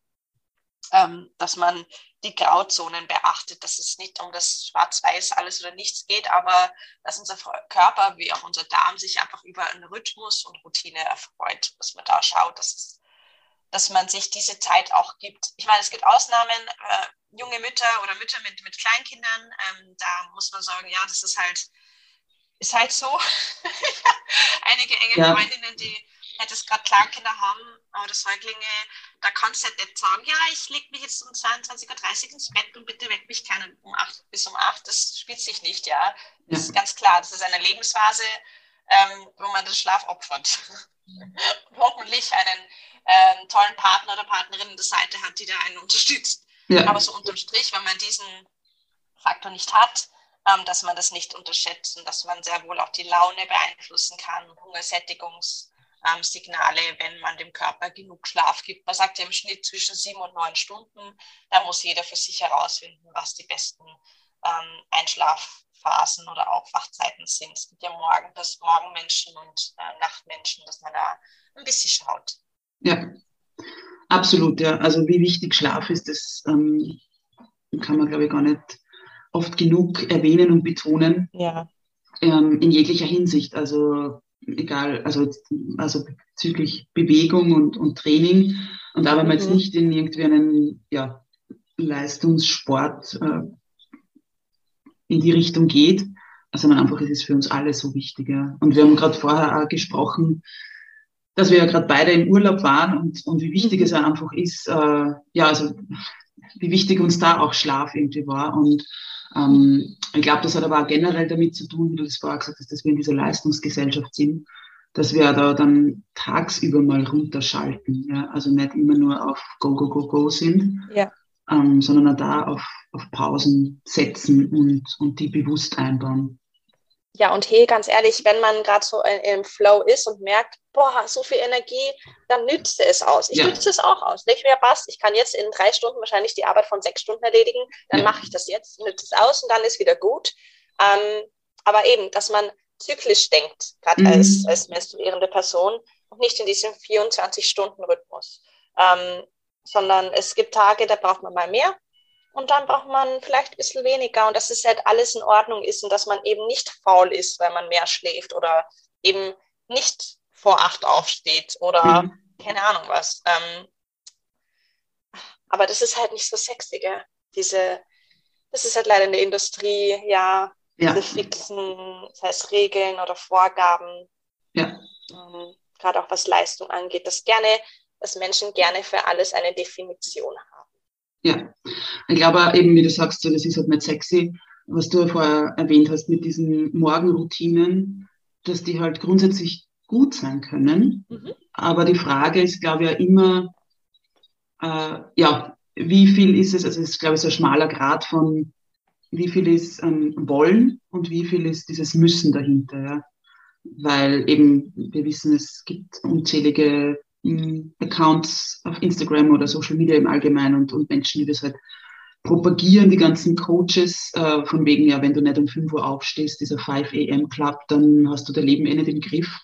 Speaker 2: ähm, dass man die Grauzonen beachtet, dass es nicht um das Schwarz-Weiß alles oder nichts geht, aber dass unser Körper wie auch unser Darm sich einfach über einen Rhythmus und Routine erfreut, dass man da schaut, dass, dass man sich diese Zeit auch gibt. Ich meine, es gibt Ausnahmen, äh, junge Mütter oder Mütter mit, mit Kleinkindern, ähm, da muss man sagen, ja, das ist halt, ist halt so. Einige enge ja. Freundinnen, die hättest gerade Kleinkinder haben oder Säuglinge, da kannst du halt nicht sagen, ja, ich lege mich jetzt um 22.30 Uhr ins Bett und bitte weck mich keinen um 8 bis um 8. Das spielt sich nicht, ja. Das ist ganz klar. Das ist eine Lebensphase, ähm, wo man den Schlaf opfert. und hoffentlich einen ähm, tollen Partner oder Partnerin an der Seite hat, die da einen unterstützt. Ja. Aber so unterm Strich, wenn man diesen Faktor nicht hat, ähm, dass man das nicht unterschätzt und dass man sehr wohl auch die Laune beeinflussen kann, Hungersättigungs- ähm, Signale, wenn man dem Körper genug Schlaf gibt. Man sagt ja im Schnitt zwischen sieben und neun Stunden. Da muss jeder für sich herausfinden, was die besten ähm, Einschlafphasen oder Aufwachzeiten sind. Es gibt ja Morgen, das Morgenmenschen und äh, Nachtmenschen, dass man da ein bisschen schaut.
Speaker 1: Ja, absolut. Ja. Also wie wichtig Schlaf ist, das ähm, kann man, glaube ich, gar nicht oft genug erwähnen und betonen. Ja. Ähm, in jeglicher Hinsicht. Also egal, also, also bezüglich Bewegung und, und Training. Und da, wenn man mhm. jetzt nicht in irgendwie einen ja, Leistungssport äh, in die Richtung geht, sondern einfach ist es für uns alle so wichtig. Ja. Und wir haben gerade vorher auch gesprochen, dass wir ja gerade beide im Urlaub waren und, und wie wichtig es einfach ist, äh, ja, also wie wichtig uns da auch Schlaf irgendwie war. Und ähm, ich glaube, das hat aber auch generell damit zu tun, wie du das vorher gesagt hast, dass wir in dieser Leistungsgesellschaft sind, dass wir da dann tagsüber mal runterschalten. Ja? Also nicht immer nur auf Go, Go, Go, Go sind, ja. ähm, sondern auch da auf, auf Pausen setzen und, und die bewusst einbauen.
Speaker 2: Ja, und hey, ganz ehrlich, wenn man gerade so im Flow ist und merkt, boah, so viel Energie, dann nützt es aus. Ich ja. nütze es auch aus. Nicht mehr passt, ich kann jetzt in drei Stunden wahrscheinlich die Arbeit von sechs Stunden erledigen, dann ja. mache ich das jetzt, nütze es aus und dann ist wieder gut. Ähm, aber eben, dass man zyklisch denkt, gerade mhm. als, als menstruierende Person und nicht in diesem 24-Stunden-Rhythmus. Ähm, sondern es gibt Tage, da braucht man mal mehr und dann braucht man vielleicht ein bisschen weniger und dass es halt alles in Ordnung ist und dass man eben nicht faul ist, weil man mehr schläft oder eben nicht vor acht aufsteht oder mhm. keine Ahnung was. Ähm, aber das ist halt nicht so sexy, gell? Diese, das ist halt leider in der Industrie, ja, ja. diese fixen, das heißt Regeln oder Vorgaben. Ja. Ähm, Gerade auch was Leistung angeht, dass gerne, dass Menschen gerne für alles eine Definition haben.
Speaker 1: Ja, ich glaube eben, wie du sagst, so, das ist halt nicht sexy, was du vorher erwähnt hast mit diesen Morgenroutinen, dass die halt grundsätzlich gut sein können. Mhm. Aber die Frage ist, glaube ich, ja immer, äh, ja, wie viel ist es, also es ist, glaube ich, so ein schmaler Grad von, wie viel ist ähm, Wollen und wie viel ist dieses Müssen dahinter, ja. Weil eben, wir wissen, es gibt unzählige Accounts auf Instagram oder Social Media im Allgemeinen und, und Menschen, die das halt propagieren, die ganzen Coaches, äh, von wegen, ja, wenn du nicht um 5 Uhr aufstehst, dieser 5 AM Club, dann hast du dein Leben eh nicht im Griff.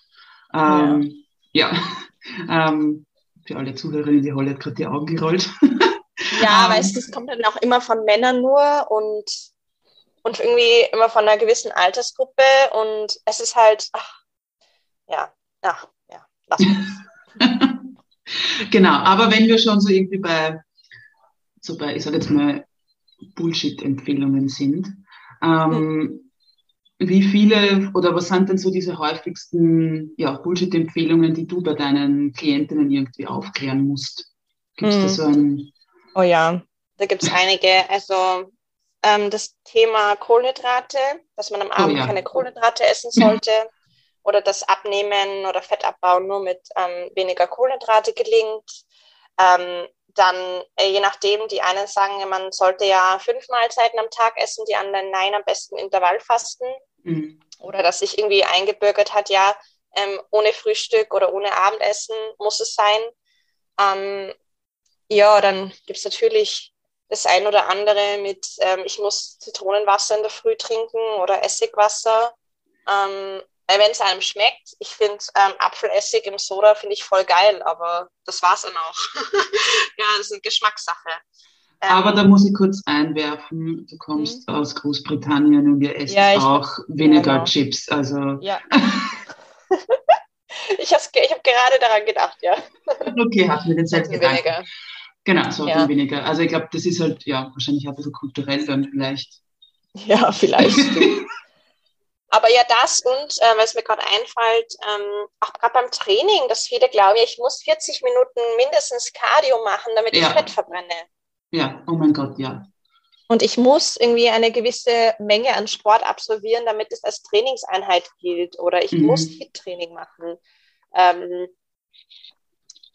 Speaker 1: Ähm, ja, ja. ähm, für alle Zuhörerinnen, die Holly hat gerade die Augen gerollt.
Speaker 2: ja, ähm, weißt du, das kommt dann auch immer von Männern nur und, und irgendwie immer von einer gewissen Altersgruppe und es ist halt, ach, ja, ach, ja, lass uns.
Speaker 1: genau, aber wenn wir schon so irgendwie bei, so bei, ich sage jetzt mal, Bullshit-Empfehlungen sind, ähm, wie viele oder was sind denn so diese häufigsten ja, Bullshit-Empfehlungen, die du bei deinen Klientinnen irgendwie aufklären musst? Gibt es hm. da so ein.
Speaker 2: Oh ja, da gibt es einige. Also ähm, das Thema Kohlenhydrate, dass man am oh Abend oh ja. keine Kohlenhydrate essen sollte oder das Abnehmen oder Fettabbau nur mit ähm, weniger Kohlenhydrate gelingt. Ähm, dann, äh, je nachdem, die einen sagen, man sollte ja fünf Mahlzeiten am Tag essen, die anderen nein, am besten Intervallfasten. Mhm. Oder dass sich irgendwie eingebürgert hat, ja, ähm, ohne Frühstück oder ohne Abendessen muss es sein. Ähm, ja, dann gibt es natürlich das ein oder andere mit, ähm, ich muss Zitronenwasser in der Früh trinken oder Essigwasser. Ähm, wenn es einem schmeckt, ich finde ähm, Apfelessig im Soda finde ich voll geil, aber das war's dann auch. ja, das ist eine Geschmackssache.
Speaker 1: Ähm, aber da muss ich kurz einwerfen, du kommst mhm. aus Großbritannien und ihr esst ja, auch weniger genau. Chips. Also
Speaker 2: ja. ich habe hab gerade daran gedacht, ja.
Speaker 1: Okay, hat mir den selbst weniger. Genau, so ja. weniger. Also ich glaube, das ist halt ja wahrscheinlich auch ein bisschen kulturell dann vielleicht.
Speaker 2: Ja, vielleicht. Aber ja, das und, äh, weil es mir gerade einfällt, ähm, auch gerade beim Training, dass viele glauben, ich muss 40 Minuten mindestens Cardio machen, damit ja. ich Fett verbrenne.
Speaker 1: Ja, oh mein Gott, ja.
Speaker 2: Und ich muss irgendwie eine gewisse Menge an Sport absolvieren, damit es als Trainingseinheit gilt. Oder ich mhm. muss Hit-Training machen. Ähm,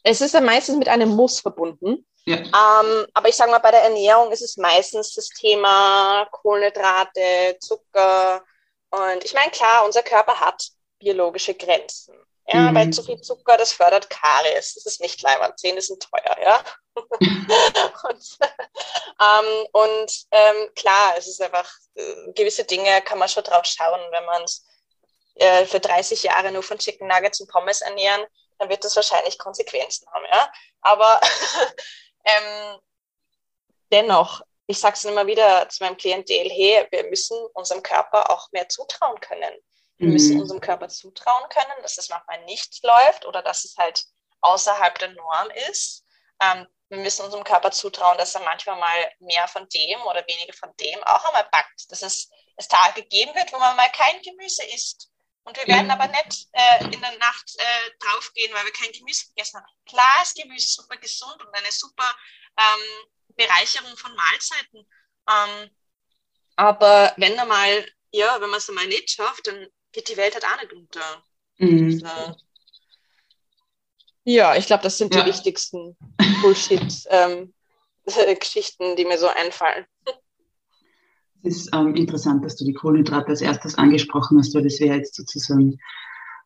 Speaker 2: es ist ja meistens mit einem Muss verbunden. Ja. Ähm, aber ich sage mal, bei der Ernährung ist es meistens das Thema Kohlenhydrate, Zucker, und ich meine, klar, unser Körper hat biologische Grenzen. Ja, mhm. weil zu viel Zucker, das fördert Karies. Das ist nicht leibend. Zähne sind teuer, ja. und, ähm, und ähm, klar, es ist einfach, äh, gewisse Dinge kann man schon drauf schauen. Wenn man es äh, für 30 Jahre nur von Chicken Nuggets und Pommes ernähren, dann wird das wahrscheinlich Konsequenzen haben, ja. Aber ähm, dennoch, ich sage es immer wieder zu meinem Klientel, hey, wir müssen unserem Körper auch mehr zutrauen können. Wir mhm. müssen unserem Körper zutrauen können, dass es manchmal nicht läuft oder dass es halt außerhalb der Norm ist. Ähm, wir müssen unserem Körper zutrauen, dass er manchmal mal mehr von dem oder weniger von dem auch einmal backt. Dass es, es Tage geben wird, wo man mal kein Gemüse isst. Und wir werden aber nicht äh, in der Nacht äh, draufgehen, weil wir kein Gemüse gegessen haben. Klar ist Gemüse super gesund und eine super ähm, Bereicherung von Mahlzeiten. Ähm, aber wenn er mal, ja, wenn man es einmal nicht schafft, dann geht die Welt halt auch nicht unter. Mhm. Also, ja, ich glaube, das sind ja. die wichtigsten Bullshit-Geschichten, ähm, die mir so einfallen.
Speaker 1: Es ist ähm, interessant, dass du die Kohlenhydrate als erstes angesprochen hast, weil das wäre jetzt sozusagen,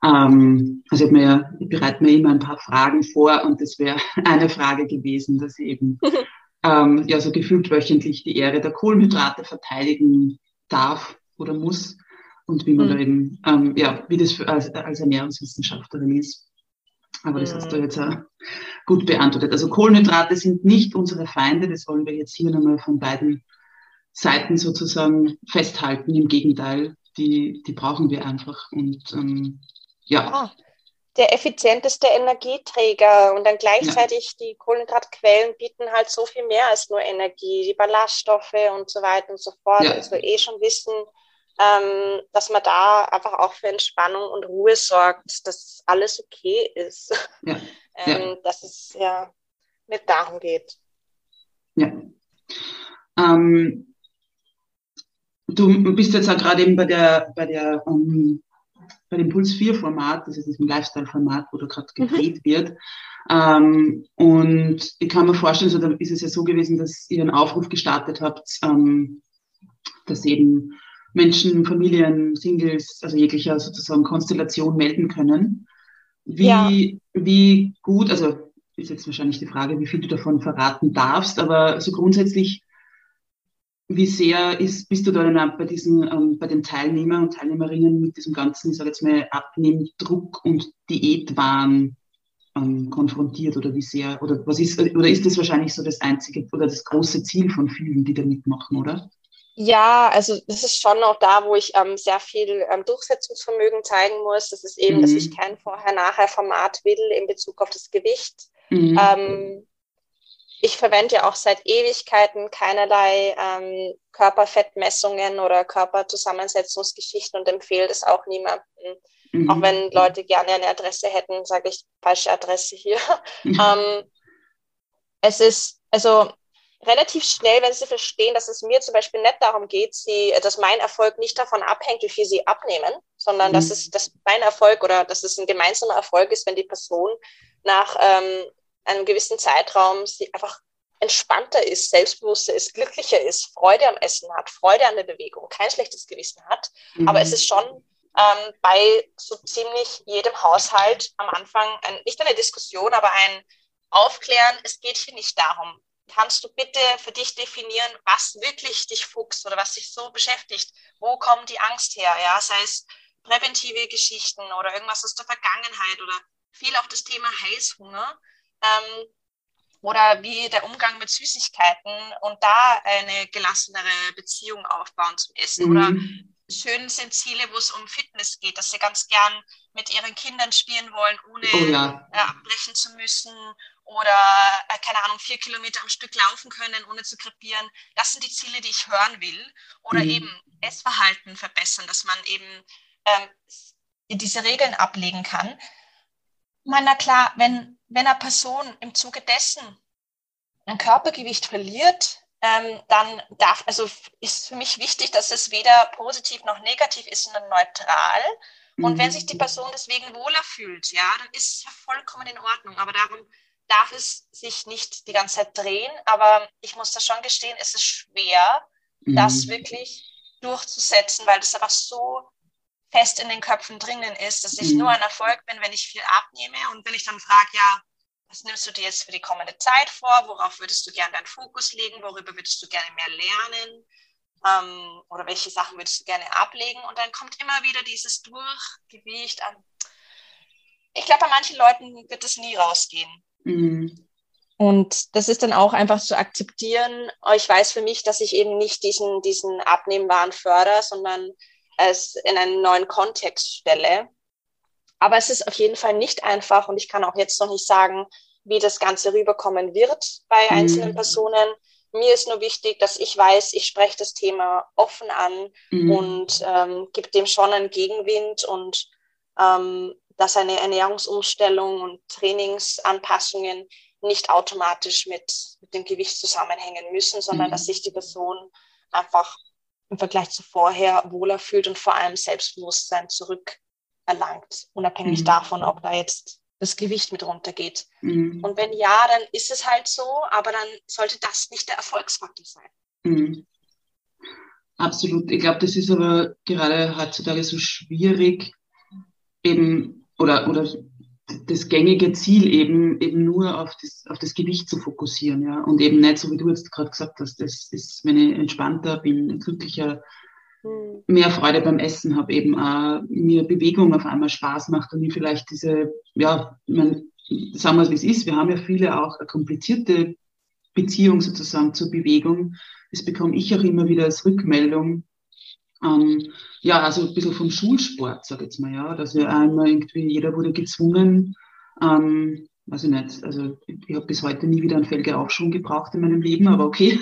Speaker 1: ähm, also ich, mir, ich bereite mir immer ein paar Fragen vor und das wäre eine Frage gewesen, dass ich eben ähm, ja so gefühlt wöchentlich die Ehre der Kohlenhydrate verteidigen darf oder muss und wie man mhm. da eben, ähm, ja, wie das für, als, als Ernährungswissenschaftlerin ist. Aber das mhm. hast du jetzt auch gut beantwortet. Also Kohlenhydrate sind nicht unsere Feinde, das wollen wir jetzt hier nochmal von beiden Seiten sozusagen festhalten. Im Gegenteil, die, die brauchen wir einfach. Und ähm, ja.
Speaker 2: Ah, der effizienteste Energieträger und dann gleichzeitig ja. die Kohlenhydratquellen bieten halt so viel mehr als nur Energie, die Ballaststoffe und so weiter und so fort. Ja. Also eh schon wissen, ähm, dass man da einfach auch für Entspannung und Ruhe sorgt, dass alles okay ist. Ja. ähm, dass es ja nicht darum geht.
Speaker 1: Ja. Ähm, du bist jetzt auch gerade eben bei der, bei der ähm, bei dem Puls 4 Format, das ist diesem Lifestyle-Format, wo da gerade mhm. gedreht mhm. wird. Ähm, und ich kann mir vorstellen, so da ist es ja so gewesen, dass ihr einen Aufruf gestartet habt, ähm, dass eben Menschen, Familien, Singles, also jeglicher sozusagen Konstellation melden können. Wie, ja. wie gut, also ist jetzt wahrscheinlich die Frage, wie viel du davon verraten darfst, aber so grundsätzlich wie sehr ist, bist du da dann bei diesen, ähm, bei den Teilnehmern und Teilnehmerinnen mit diesem ganzen, ich sage jetzt mal, Abnehmdruck und Diätwahn ähm, konfrontiert oder wie sehr, oder was ist, oder ist das wahrscheinlich so das einzige oder das große Ziel von vielen, die da mitmachen, oder?
Speaker 2: Ja, also das ist schon auch da, wo ich ähm, sehr viel ähm, Durchsetzungsvermögen zeigen muss. Das ist eben, mhm. dass ich kein Vorher-Nachher-Format will in Bezug auf das Gewicht. Mhm. Ähm, ich verwende ja auch seit Ewigkeiten keinerlei ähm, Körperfettmessungen oder Körperzusammensetzungsgeschichten und empfehle das auch niemandem. Mhm. Auch wenn Leute gerne eine Adresse hätten, sage ich falsche Adresse hier. Mhm. ähm, es ist also relativ schnell, wenn sie verstehen, dass es mir zum Beispiel nicht darum geht, sie, dass mein Erfolg nicht davon abhängt, wie viel sie abnehmen, sondern mhm. dass es dass mein Erfolg oder dass es ein gemeinsamer Erfolg ist, wenn die Person nach ähm, einem gewissen Zeitraum sie einfach entspannter ist, selbstbewusster ist, glücklicher ist, Freude am Essen hat, Freude an der Bewegung, kein schlechtes Gewissen hat. Mhm. Aber es ist schon ähm, bei so ziemlich jedem Haushalt am Anfang ein, nicht eine Diskussion, aber ein Aufklären. Es geht hier nicht darum, kannst du bitte für dich definieren, was wirklich dich fuchst oder was dich so beschäftigt? Wo kommt die Angst her? Ja, sei es präventive Geschichten oder irgendwas aus der Vergangenheit oder viel auch das Thema Heißhunger. Ähm, oder wie der Umgang mit Süßigkeiten und da eine gelassenere Beziehung aufbauen zum Essen. Mhm. Oder schön sind Ziele, wo es um Fitness geht, dass sie ganz gern mit ihren Kindern spielen wollen, ohne oh ja. äh, abbrechen zu müssen oder, äh, keine Ahnung, vier Kilometer am Stück laufen können, ohne zu krepieren. Das sind die Ziele, die ich hören will. Oder mhm. eben Essverhalten verbessern, dass man eben ähm, diese Regeln ablegen kann. Man, na klar, wenn, wenn eine Person im Zuge dessen ein Körpergewicht verliert, ähm, dann darf, also ist für mich wichtig, dass es weder positiv noch negativ ist, sondern neutral. Und wenn mhm. sich die Person deswegen wohler fühlt, ja, dann ist es ja vollkommen in Ordnung. Aber darum darf es sich nicht die ganze Zeit drehen. Aber ich muss da schon gestehen, es ist schwer, mhm. das wirklich durchzusetzen, weil das einfach so fest in den Köpfen drinnen ist, dass ich mhm. nur ein Erfolg bin, wenn ich viel abnehme. Und wenn ich dann frage, ja, was nimmst du dir jetzt für die kommende Zeit vor? Worauf würdest du gerne deinen Fokus legen? Worüber würdest du gerne mehr lernen? Ähm, oder welche Sachen würdest du gerne ablegen? Und dann kommt immer wieder dieses Durchgewicht an. Ich glaube, bei manchen Leuten wird es nie rausgehen. Mhm. Und das ist dann auch einfach zu akzeptieren. Ich weiß für mich, dass ich eben nicht diesen, diesen Abnehmbaren fördere, sondern es in einen neuen Kontext stelle. Aber es ist auf jeden Fall nicht einfach und ich kann auch jetzt noch nicht sagen, wie das Ganze rüberkommen wird bei mhm. einzelnen Personen. Mir ist nur wichtig, dass ich weiß, ich spreche das Thema offen an mhm. und ähm, gebe dem schon einen Gegenwind und ähm, dass eine Ernährungsumstellung und Trainingsanpassungen nicht automatisch mit, mit dem Gewicht zusammenhängen müssen, sondern mhm. dass sich die Person einfach im Vergleich zu vorher wohler fühlt und vor allem Selbstbewusstsein zurückerlangt, unabhängig mhm. davon, ob da jetzt das Gewicht mit runtergeht. Mhm. Und wenn ja, dann ist es halt so, aber dann sollte das nicht der Erfolgsfaktor sein. Mhm.
Speaker 1: Absolut. Ich glaube, das ist aber gerade heutzutage so schwierig, eben oder, oder das gängige Ziel eben, eben nur auf das, auf das Gewicht zu fokussieren, ja. Und eben nicht so, wie du jetzt gerade gesagt hast, das ist, wenn ich entspannter bin, glücklicher, hm. mehr Freude beim Essen habe, eben auch mir Bewegung auf einmal Spaß macht und ich vielleicht diese, ja, man, sagen wir es wie es ist, wir haben ja viele auch eine komplizierte Beziehung sozusagen zur Bewegung. Das bekomme ich auch immer wieder als Rückmeldung, ähm, ja, also ein bisschen vom Schulsport, sag ich jetzt mal, ja, dass ja einmal irgendwie, jeder wurde gezwungen, ähm, weiß ich nicht, also ich habe bis heute nie wieder einen Felgeaufschwung gebraucht in meinem Leben, aber okay.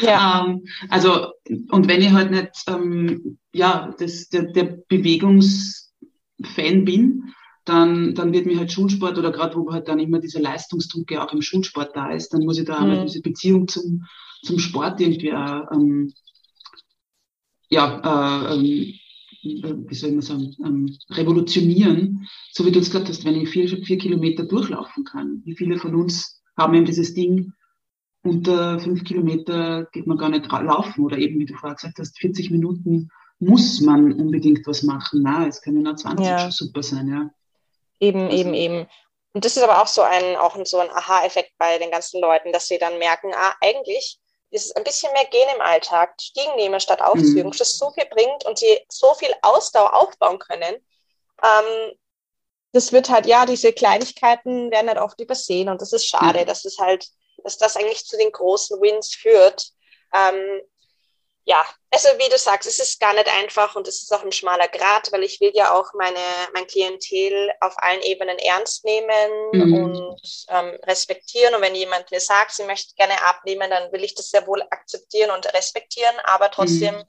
Speaker 1: Ja. ähm, also, und wenn ich halt nicht, ähm, ja, das, der, der Bewegungsfan bin, dann, dann wird mir halt Schulsport oder gerade wo halt dann immer dieser Leistungsdruck ja auch im Schulsport da ist, dann muss ich da mhm. einmal diese Beziehung zum, zum Sport irgendwie auch, ähm, ja, äh, ähm, wie soll man sagen, ähm, revolutionieren. So wie du es gesagt hast, wenn ich vier, vier Kilometer durchlaufen kann. Wie viele von uns haben eben dieses Ding, unter fünf Kilometer geht man gar nicht laufen oder eben, wie du vorher gesagt hast, 40 Minuten muss man unbedingt was machen. Na, es können ja 20 ja. schon super sein, ja.
Speaker 2: Eben, also, eben, eben. Und das ist aber auch so ein, auch so ein Aha-Effekt bei den ganzen Leuten, dass sie dann merken, ah, eigentlich dieses ein bisschen mehr Gehen im Alltag, Stiegen nehmen statt Aufzügen, mhm. das so viel bringt und sie so viel Ausdauer aufbauen können. Ähm, das wird halt, ja, diese Kleinigkeiten werden halt oft übersehen und das ist schade, mhm. dass es halt, dass das eigentlich zu den großen Wins führt. Ähm, ja, also wie du sagst, es ist gar nicht einfach und es ist auch ein schmaler Grad, weil ich will ja auch meine, mein Klientel auf allen Ebenen ernst nehmen mhm. und ähm, respektieren. Und wenn jemand mir sagt, sie möchte gerne abnehmen, dann will ich das sehr wohl akzeptieren und respektieren, aber trotzdem mhm.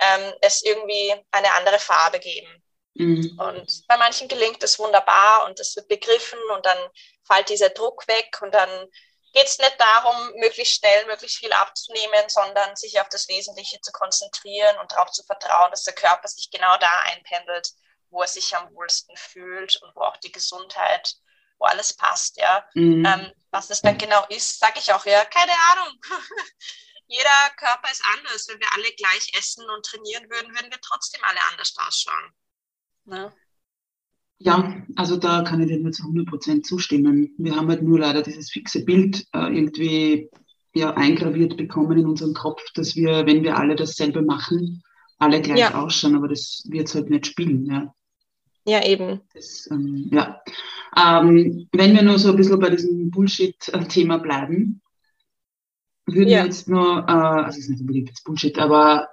Speaker 2: ähm, es irgendwie eine andere Farbe geben. Mhm. Und bei manchen gelingt es wunderbar und es wird begriffen und dann fällt dieser Druck weg und dann geht es nicht darum, möglichst schnell, möglichst viel abzunehmen, sondern sich auf das Wesentliche zu konzentrieren und darauf zu vertrauen, dass der Körper sich genau da einpendelt, wo er sich am wohlsten fühlt und wo auch die Gesundheit, wo alles passt, ja. Mhm. Ähm, was das dann genau ist, sage ich auch, ja, keine Ahnung. Jeder Körper ist anders. Wenn wir alle gleich essen und trainieren würden, würden wir trotzdem alle anders ausschauen. Ne?
Speaker 1: Ja, also da kann ich dir nur zu 100 Prozent zustimmen. Wir haben halt nur leider dieses fixe Bild äh, irgendwie ja, eingraviert bekommen in unserem Kopf, dass wir, wenn wir alle dasselbe machen, alle gleich ja. ausschauen, aber das wird halt nicht spielen. Ja,
Speaker 2: ja eben.
Speaker 1: Das, ähm, ja. Ähm, wenn wir nur so ein bisschen bei diesem Bullshit-Thema bleiben, würden ja. wir jetzt nur, äh, also es ist nicht unbedingt jetzt Bullshit, aber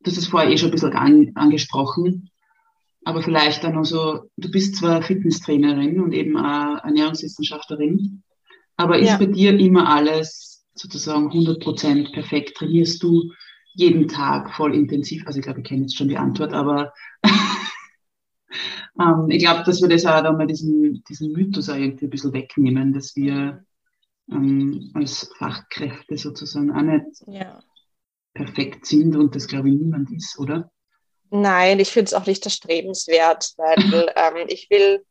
Speaker 1: das ist vorher eh schon ein bisschen an, angesprochen, aber vielleicht dann noch so, du bist zwar Fitnesstrainerin und eben auch Ernährungswissenschaftlerin, aber ist ja. bei dir immer alles sozusagen 100 Prozent perfekt? Trainierst du jeden Tag voll intensiv? Also ich glaube, ich kenne jetzt schon die Antwort, aber ähm, ich glaube, dass wir das auch dann mal diesen, diesen Mythos auch irgendwie ein bisschen wegnehmen, dass wir ähm, als Fachkräfte sozusagen auch nicht ja. perfekt sind und das glaube ich niemand ist, oder?
Speaker 2: Nein, ich finde es auch nicht erstrebenswert, weil ähm, ich will,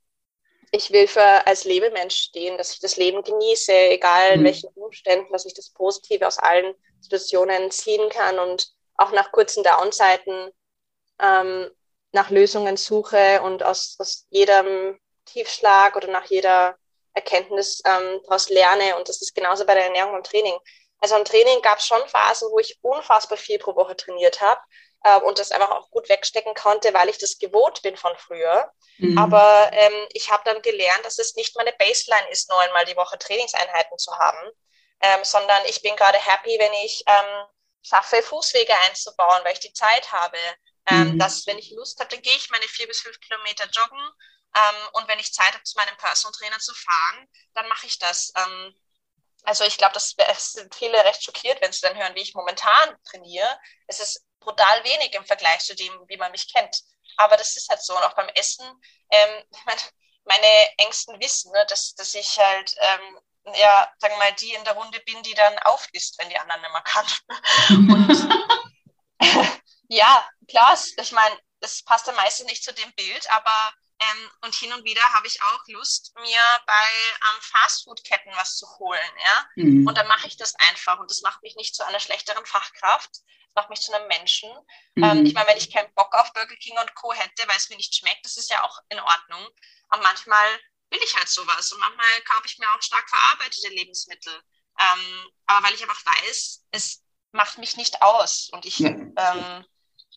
Speaker 2: ich will für als Lebemensch stehen, dass ich das Leben genieße, egal in mhm. welchen Umständen, dass ich das Positive aus allen Situationen ziehen kann und auch nach kurzen Downzeiten ähm, nach Lösungen suche und aus, aus jedem Tiefschlag oder nach jeder Erkenntnis ähm, daraus lerne. Und das ist genauso bei der Ernährung und Training. Also im Training gab es schon Phasen, wo ich unfassbar viel pro Woche trainiert habe äh, und das einfach auch gut wegstecken konnte, weil ich das gewohnt bin von früher. Mhm. Aber ähm, ich habe dann gelernt, dass es nicht meine Baseline ist, neunmal die Woche Trainingseinheiten zu haben, ähm, sondern ich bin gerade happy, wenn ich ähm, schaffe, Fußwege einzubauen, weil ich die Zeit habe. Ähm, mhm. Dass, wenn ich Lust habe, dann gehe ich meine vier bis fünf Kilometer joggen. Ähm, und wenn ich Zeit habe, zu meinem Personal Trainer zu fahren, dann mache ich das. Ähm, also ich glaube, das sind viele recht schockiert, wenn sie dann hören, wie ich momentan trainiere. Es ist brutal wenig im Vergleich zu dem, wie man mich kennt. Aber das ist halt so. Und auch beim Essen, ähm, meine Ängsten wissen, ne, dass, dass ich halt, ähm, ja, sagen wir mal, die in der Runde bin, die dann aufisst, wenn die anderen nicht mehr kann. Und, ja, klar, ich meine, das passt dann meistens nicht zu dem Bild, aber ähm, und hin und wieder habe ich auch Lust, mir bei ähm, Fastfood-Ketten was zu holen. Ja? Mhm. Und dann mache ich das einfach. Und das macht mich nicht zu einer schlechteren Fachkraft. Das macht mich zu einem Menschen. Mhm. Ähm, ich meine, wenn ich keinen Bock auf Burger King und Co. hätte, weil es mir nicht schmeckt, das ist ja auch in Ordnung. Aber manchmal will ich halt sowas. Und manchmal kaufe ich mir auch stark verarbeitete Lebensmittel. Ähm, aber weil ich einfach weiß, es macht mich nicht aus. Und ich. Ja ähm,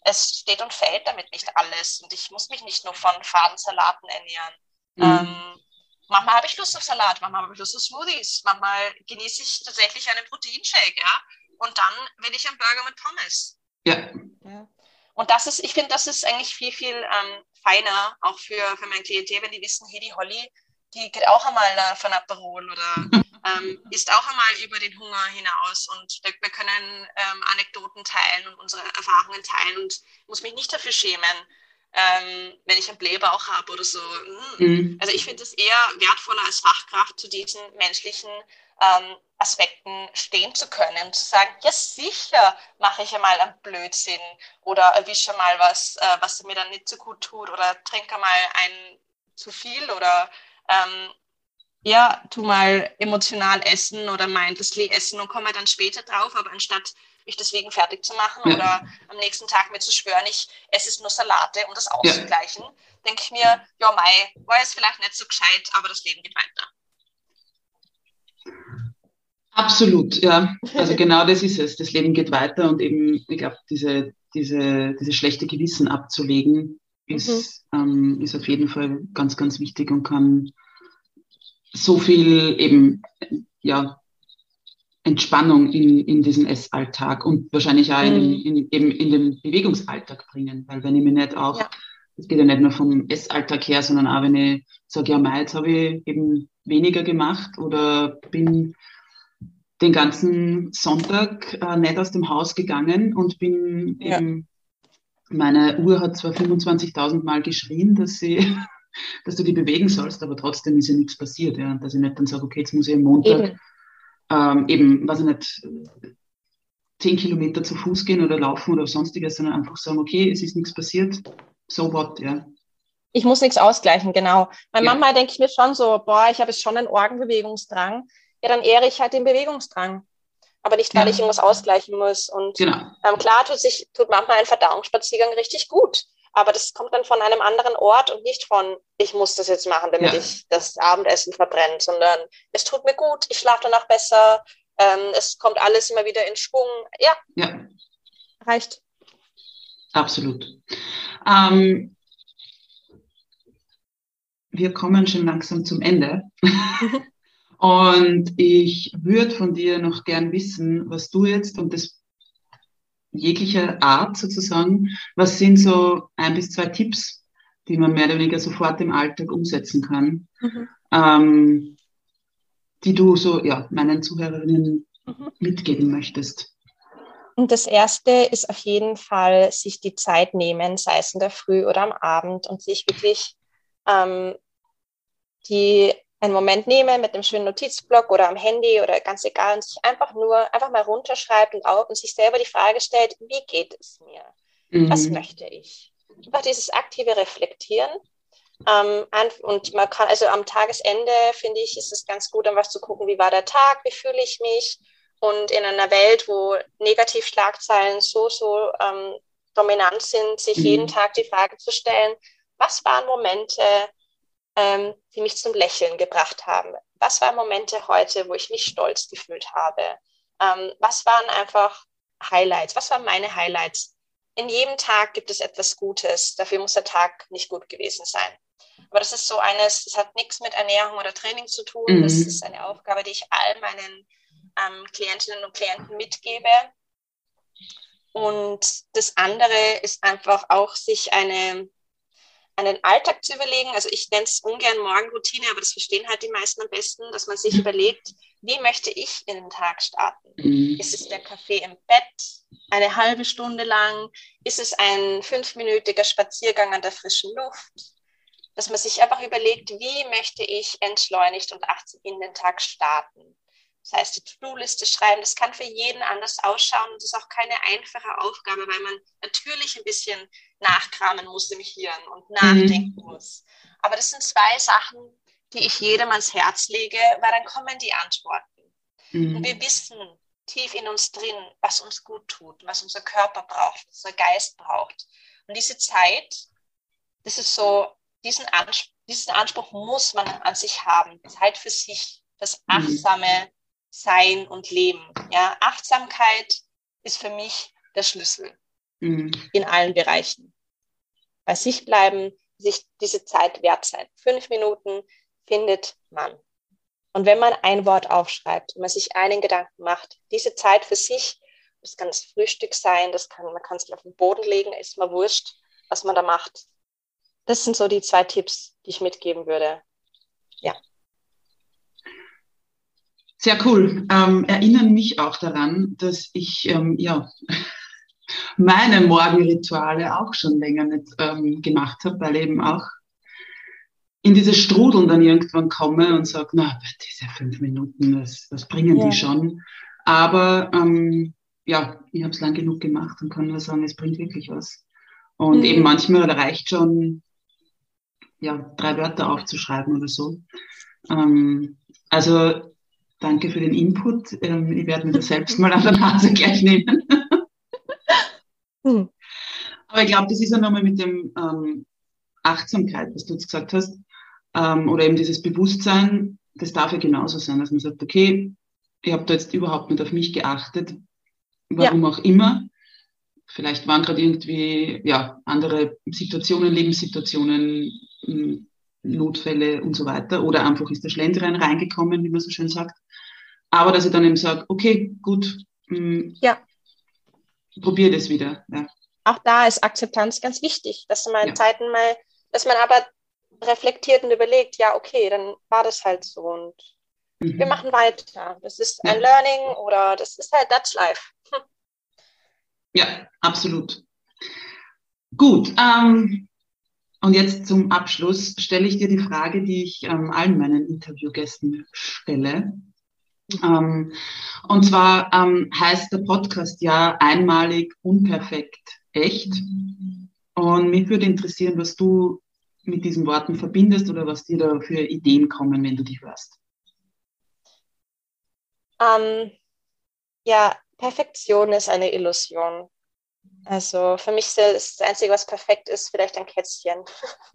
Speaker 2: es steht und fällt damit nicht alles. Und ich muss mich nicht nur von Fadensalaten ernähren. Mhm. Ähm, manchmal habe ich Lust auf Salat, manchmal habe ich Lust auf Smoothies, manchmal genieße ich tatsächlich einen Proteinshake, ja. Und dann will ich einen Burger mit Pommes.
Speaker 1: Ja.
Speaker 2: ja. Und das ist, ich finde, das ist eigentlich viel, viel ähm, feiner, auch für, für mein Klientel, wenn die wissen, hey, die Holly, die geht auch einmal von Aperol oder ähm, ist auch einmal über den Hunger hinaus und wir, können ähm, Anekdoten teilen und unsere Erfahrungen teilen und muss mich nicht dafür schämen, ähm, wenn ich einen Blähbauch habe oder so. Hm. Mhm. Also ich finde es eher wertvoller als Fachkraft zu diesen menschlichen ähm, Aspekten stehen zu können, zu sagen, ja sicher mache ich einmal einen Blödsinn oder erwische mal was, äh, was mir dann nicht so gut tut oder trinke mal ein zu viel oder ähm, ja, tu mal emotional essen oder mindlessly essen und komme dann später drauf, aber anstatt mich deswegen fertig zu machen ja. oder am nächsten Tag mir zu schwören, ich esse es nur Salate, um das auszugleichen, ja. denke ich mir, ja, Mai, war jetzt vielleicht nicht so gescheit, aber das Leben geht weiter.
Speaker 1: Absolut, ja. Also genau das ist es. Das Leben geht weiter und eben, ich glaube, diese, diese, diese schlechte Gewissen abzulegen, ist, mhm. ähm, ist auf jeden Fall ganz, ganz wichtig und kann so viel eben, ja, Entspannung in, in diesen Essalltag und wahrscheinlich auch mhm. in, in, eben in den Bewegungsalltag bringen. Weil wenn ich mich nicht auch, es ja. geht ja nicht nur vom Essalltag her, sondern auch wenn ich sage, ja, Mai, jetzt habe ich eben weniger gemacht oder bin den ganzen Sonntag äh, nicht aus dem Haus gegangen und bin ja. eben, meine Uhr hat zwar 25.000 Mal geschrien, dass sie, dass du die bewegen sollst, aber trotzdem ist ja nichts passiert, ja, dass ich nicht dann sage, okay, jetzt muss ich am Montag eben, ähm, eben weiß ich nicht, zehn Kilometer zu Fuß gehen oder laufen oder sonstiges, sondern einfach sagen, okay, es ist nichts passiert, so what, ja.
Speaker 2: Ich muss nichts ausgleichen, genau. Bei ja. Mama denke ich mir schon so, boah, ich habe jetzt schon einen Orgenbewegungsdrang ja, dann ehre ich halt den Bewegungsdrang. Aber nicht, weil ja. ich irgendwas ausgleichen muss. Und genau. ähm, klar tut sich, tut manchmal ein Verdauungsspaziergang richtig gut. Aber das kommt dann von einem anderen Ort und nicht von, ich muss das jetzt machen, damit ja. ich das Abendessen verbrenne, sondern es tut mir gut, ich schlafe danach besser, ähm, es kommt alles immer wieder in Schwung. Ja. ja. Reicht.
Speaker 1: Absolut. Ähm, wir kommen schon langsam zum Ende. Und ich würde von dir noch gern wissen, was du jetzt und das jeglicher Art sozusagen, was sind so ein bis zwei Tipps, die man mehr oder weniger sofort im Alltag umsetzen kann, mhm. ähm, die du so ja, meinen Zuhörerinnen mhm. mitgeben möchtest?
Speaker 2: Und das erste ist auf jeden Fall, sich die Zeit nehmen, sei es in der Früh oder am Abend und sich wirklich ähm, die einen Moment nehme mit einem schönen Notizblock oder am Handy oder ganz egal und sich einfach nur einfach mal runterschreibt und, auch, und sich selber die Frage stellt, wie geht es mir? Mhm. Was möchte ich? Einfach dieses aktive Reflektieren. Ähm, und man kann, also am Tagesende finde ich, ist es ganz gut, einfach zu gucken, wie war der Tag, wie fühle ich mich. Und in einer Welt, wo Negativschlagzeilen so, so ähm, dominant sind, sich mhm. jeden Tag die Frage zu stellen, was waren Momente, ähm, die mich zum Lächeln gebracht haben. Was waren Momente heute, wo ich mich stolz gefühlt habe? Ähm, was waren einfach Highlights? Was waren meine Highlights? In jedem Tag gibt es etwas Gutes. Dafür muss der Tag nicht gut gewesen sein. Aber das ist so eines, das hat nichts mit Ernährung oder Training zu tun. Mhm. Das ist eine Aufgabe, die ich all meinen ähm, Klientinnen und Klienten mitgebe. Und das andere ist einfach auch, sich eine einen Alltag zu überlegen. Also ich nenne es ungern Morgenroutine, aber das verstehen halt die meisten am besten, dass man sich mhm. überlegt, wie möchte ich in den Tag starten? Mhm. Ist es der Kaffee im Bett eine halbe Stunde lang? Ist es ein fünfminütiger Spaziergang an der frischen Luft? Dass man sich einfach überlegt, wie möchte ich entschleunigt und achtsam in den Tag starten? Das heißt, die To-Do-Liste schreiben, das kann für jeden anders ausschauen und das ist auch keine einfache Aufgabe, weil man natürlich ein bisschen nachkramen muss im Hirn und nachdenken mhm. muss. Aber das sind zwei Sachen, die ich jedem ans Herz lege, weil dann kommen die Antworten. Mhm. Und wir wissen tief in uns drin, was uns gut tut, was unser Körper braucht, was unser Geist braucht. Und diese Zeit, das ist so, diesen, Anspruch, diesen Anspruch muss man an sich haben. Zeit für sich, das mhm. achtsame, sein und Leben. Ja, Achtsamkeit ist für mich der Schlüssel mhm. in allen Bereichen. Bei sich bleiben, sich diese Zeit wert sein. Fünf Minuten findet man. Und wenn man ein Wort aufschreibt und man sich einen Gedanken macht, diese Zeit für sich, das kann das Frühstück sein, das kann, man kann es auf den Boden legen, ist mal wurscht, was man da macht. Das sind so die zwei Tipps, die ich mitgeben würde. Ja.
Speaker 1: Sehr cool. Ähm, erinnern mich auch daran, dass ich ähm, ja meine Morgenrituale auch schon länger nicht ähm, gemacht habe, weil eben auch in dieses Strudeln dann irgendwann komme und sage, na, diese fünf Minuten, das, das bringen ja. die schon. Aber ähm, ja, ich habe es lang genug gemacht und kann nur sagen, es bringt wirklich was. Und mhm. eben manchmal reicht schon, ja, drei Wörter aufzuschreiben oder so. Ähm, also Danke für den Input. Ähm, ich werde mir das selbst mal an der Nase gleich nehmen. Hm. Aber ich glaube, das ist ja nochmal mit dem ähm, Achtsamkeit, was du jetzt gesagt hast, ähm, oder eben dieses Bewusstsein, das darf ja genauso sein, dass man sagt, okay, ich habe da jetzt überhaupt nicht auf mich geachtet, warum ja. auch immer. Vielleicht waren gerade irgendwie ja, andere Situationen, Lebenssituationen, hm, Notfälle und so weiter. Oder einfach ist der Schlendrian reingekommen, wie man so schön sagt. Aber dass ich dann eben sage, okay, gut, mh, mm, ja. probier das wieder. Ja.
Speaker 2: Auch da ist Akzeptanz ganz wichtig, dass man ja. Zeiten mal, dass man aber reflektiert und überlegt, ja, okay, dann war das halt so und mhm. wir machen weiter. Das ist ein ja. Learning oder das ist halt Dutch Life. Hm.
Speaker 1: Ja, absolut. Gut, ähm, und jetzt zum Abschluss stelle ich dir die Frage, die ich ähm, allen meinen Interviewgästen stelle. Ähm, und zwar ähm, heißt der Podcast ja einmalig, unperfekt, echt. Und mich würde interessieren, was du mit diesen Worten verbindest oder was dir da für Ideen kommen, wenn du die hörst.
Speaker 2: Ähm, ja, Perfektion ist eine Illusion. Also für mich ist das Einzige, was perfekt ist, vielleicht ein Kätzchen.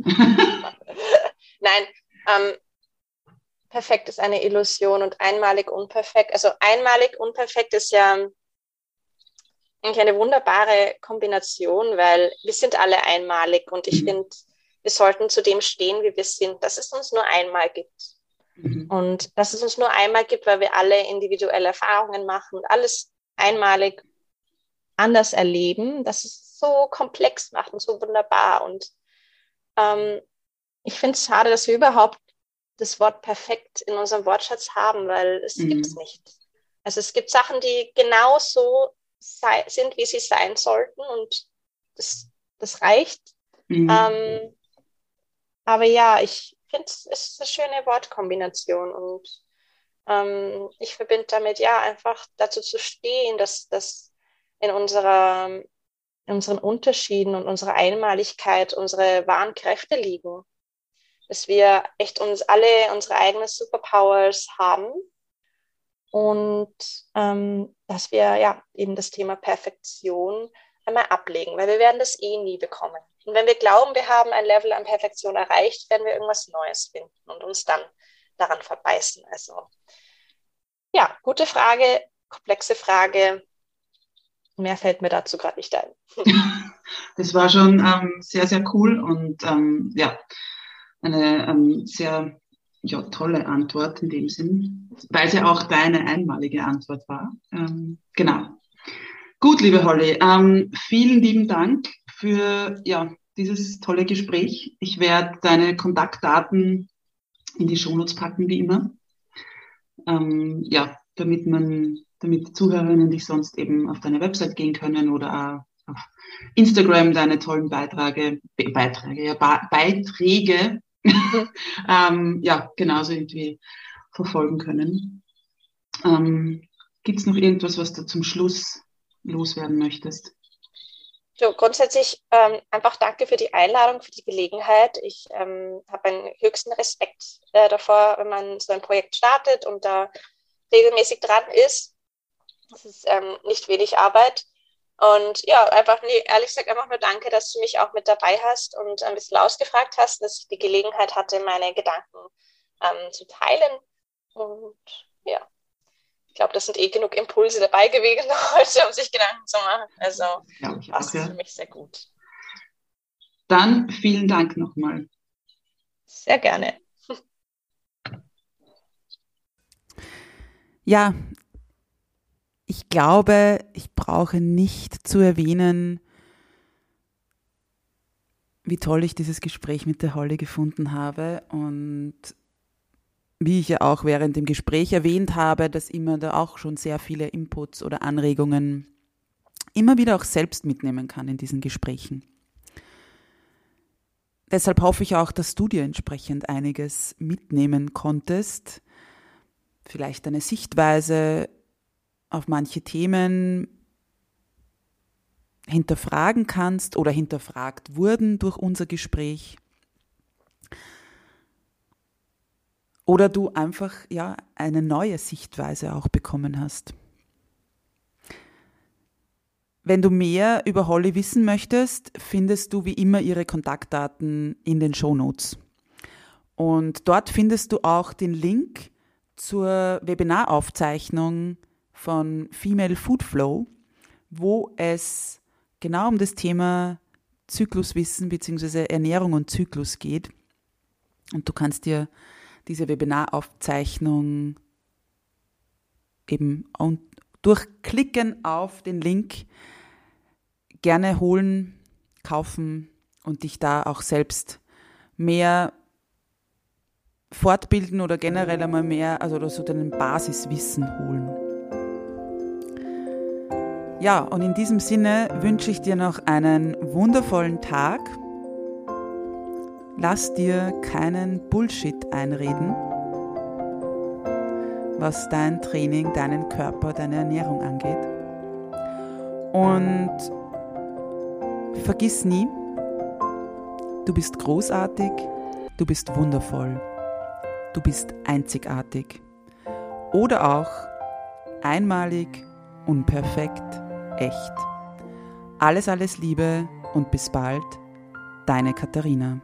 Speaker 2: Nein, ähm, perfekt ist eine Illusion und einmalig unperfekt. Also einmalig unperfekt ist ja eigentlich eine wunderbare Kombination, weil wir sind alle einmalig und ich mhm. finde, wir sollten zu dem stehen, wie wir sind, dass es uns nur einmal gibt. Mhm. Und dass es uns nur einmal gibt, weil wir alle individuelle Erfahrungen machen und alles einmalig anders erleben, dass es so komplex macht und so wunderbar. Und ähm, ich finde es schade, dass wir überhaupt das Wort perfekt in unserem Wortschatz haben, weil es mhm. gibt es nicht. Also es gibt Sachen, die genauso sei, sind, wie sie sein sollten und das, das reicht. Mhm. Ähm, aber ja, ich finde es ist eine schöne Wortkombination und ähm, ich verbinde damit ja einfach dazu zu stehen, dass, dass in, unserer, in unseren Unterschieden und unserer Einmaligkeit unsere wahren Kräfte liegen. Dass wir echt uns alle unsere eigenen Superpowers haben und ähm, dass wir ja eben das Thema Perfektion einmal ablegen, weil wir werden das eh nie bekommen. Und wenn wir glauben, wir haben ein Level an Perfektion erreicht, werden wir irgendwas Neues finden und uns dann daran verbeißen. Also ja, gute Frage, komplexe Frage. Mehr fällt mir dazu gerade nicht ein.
Speaker 1: Das war schon ähm, sehr, sehr cool und ähm, ja, eine ähm, sehr ja, tolle Antwort in dem Sinn, weil ja auch deine einmalige Antwort war. Ähm, genau. Gut, liebe Holly, ähm, vielen lieben Dank für ja, dieses tolle Gespräch. Ich werde deine Kontaktdaten in die Shownotes packen, wie immer. Ähm, ja, damit man damit Zuhörerinnen dich sonst eben auf deine Website gehen können oder auf Instagram deine tollen Beiträge, Be Beiträge, ja, Be Beiträge, ähm, ja, genauso irgendwie verfolgen können. Ähm, Gibt es noch irgendwas, was du zum Schluss loswerden möchtest?
Speaker 2: So, grundsätzlich ähm, einfach danke für die Einladung, für die Gelegenheit. Ich ähm, habe einen höchsten Respekt äh, davor, wenn man so ein Projekt startet und da regelmäßig dran ist. Das ist ähm, nicht wenig Arbeit. Und ja, einfach, nee, ehrlich gesagt, einfach nur danke, dass du mich auch mit dabei hast und ein bisschen ausgefragt hast, dass ich die Gelegenheit hatte, meine Gedanken ähm, zu teilen. Und ja, ich glaube, das sind eh genug Impulse dabei gewesen heute, um sich Gedanken zu machen. Also, ja, das ist für mich sehr gut.
Speaker 1: Dann vielen Dank nochmal.
Speaker 2: Sehr gerne.
Speaker 3: Ja, ich glaube, ich brauche nicht zu erwähnen, wie toll ich dieses Gespräch mit der Holly gefunden habe und wie ich ja auch während dem Gespräch erwähnt habe, dass immer da auch schon sehr viele Inputs oder Anregungen immer wieder auch selbst mitnehmen kann in diesen Gesprächen. Deshalb hoffe ich auch, dass du dir entsprechend einiges mitnehmen konntest, vielleicht eine Sichtweise auf manche Themen hinterfragen kannst oder hinterfragt wurden durch unser Gespräch. Oder du einfach ja eine neue Sichtweise auch bekommen hast. Wenn du mehr über Holly wissen möchtest, findest du wie immer ihre Kontaktdaten in den Shownotes. Und dort findest du auch den Link zur Webinaraufzeichnung von Female Food Flow, wo es genau um das Thema Zykluswissen bzw. Ernährung und Zyklus geht. Und du kannst dir diese Webinaraufzeichnung
Speaker 1: eben durch Klicken auf den Link gerne holen, kaufen und dich da auch selbst mehr fortbilden oder generell einmal mehr, also so deinen Basiswissen holen. Ja, und in diesem Sinne wünsche ich dir noch einen wundervollen Tag. Lass dir keinen Bullshit einreden, was dein Training, deinen Körper, deine Ernährung angeht. Und vergiss nie, du bist großartig, du bist wundervoll, du bist einzigartig oder auch einmalig, unperfekt echt. Alles, alles Liebe und bis bald, deine Katharina.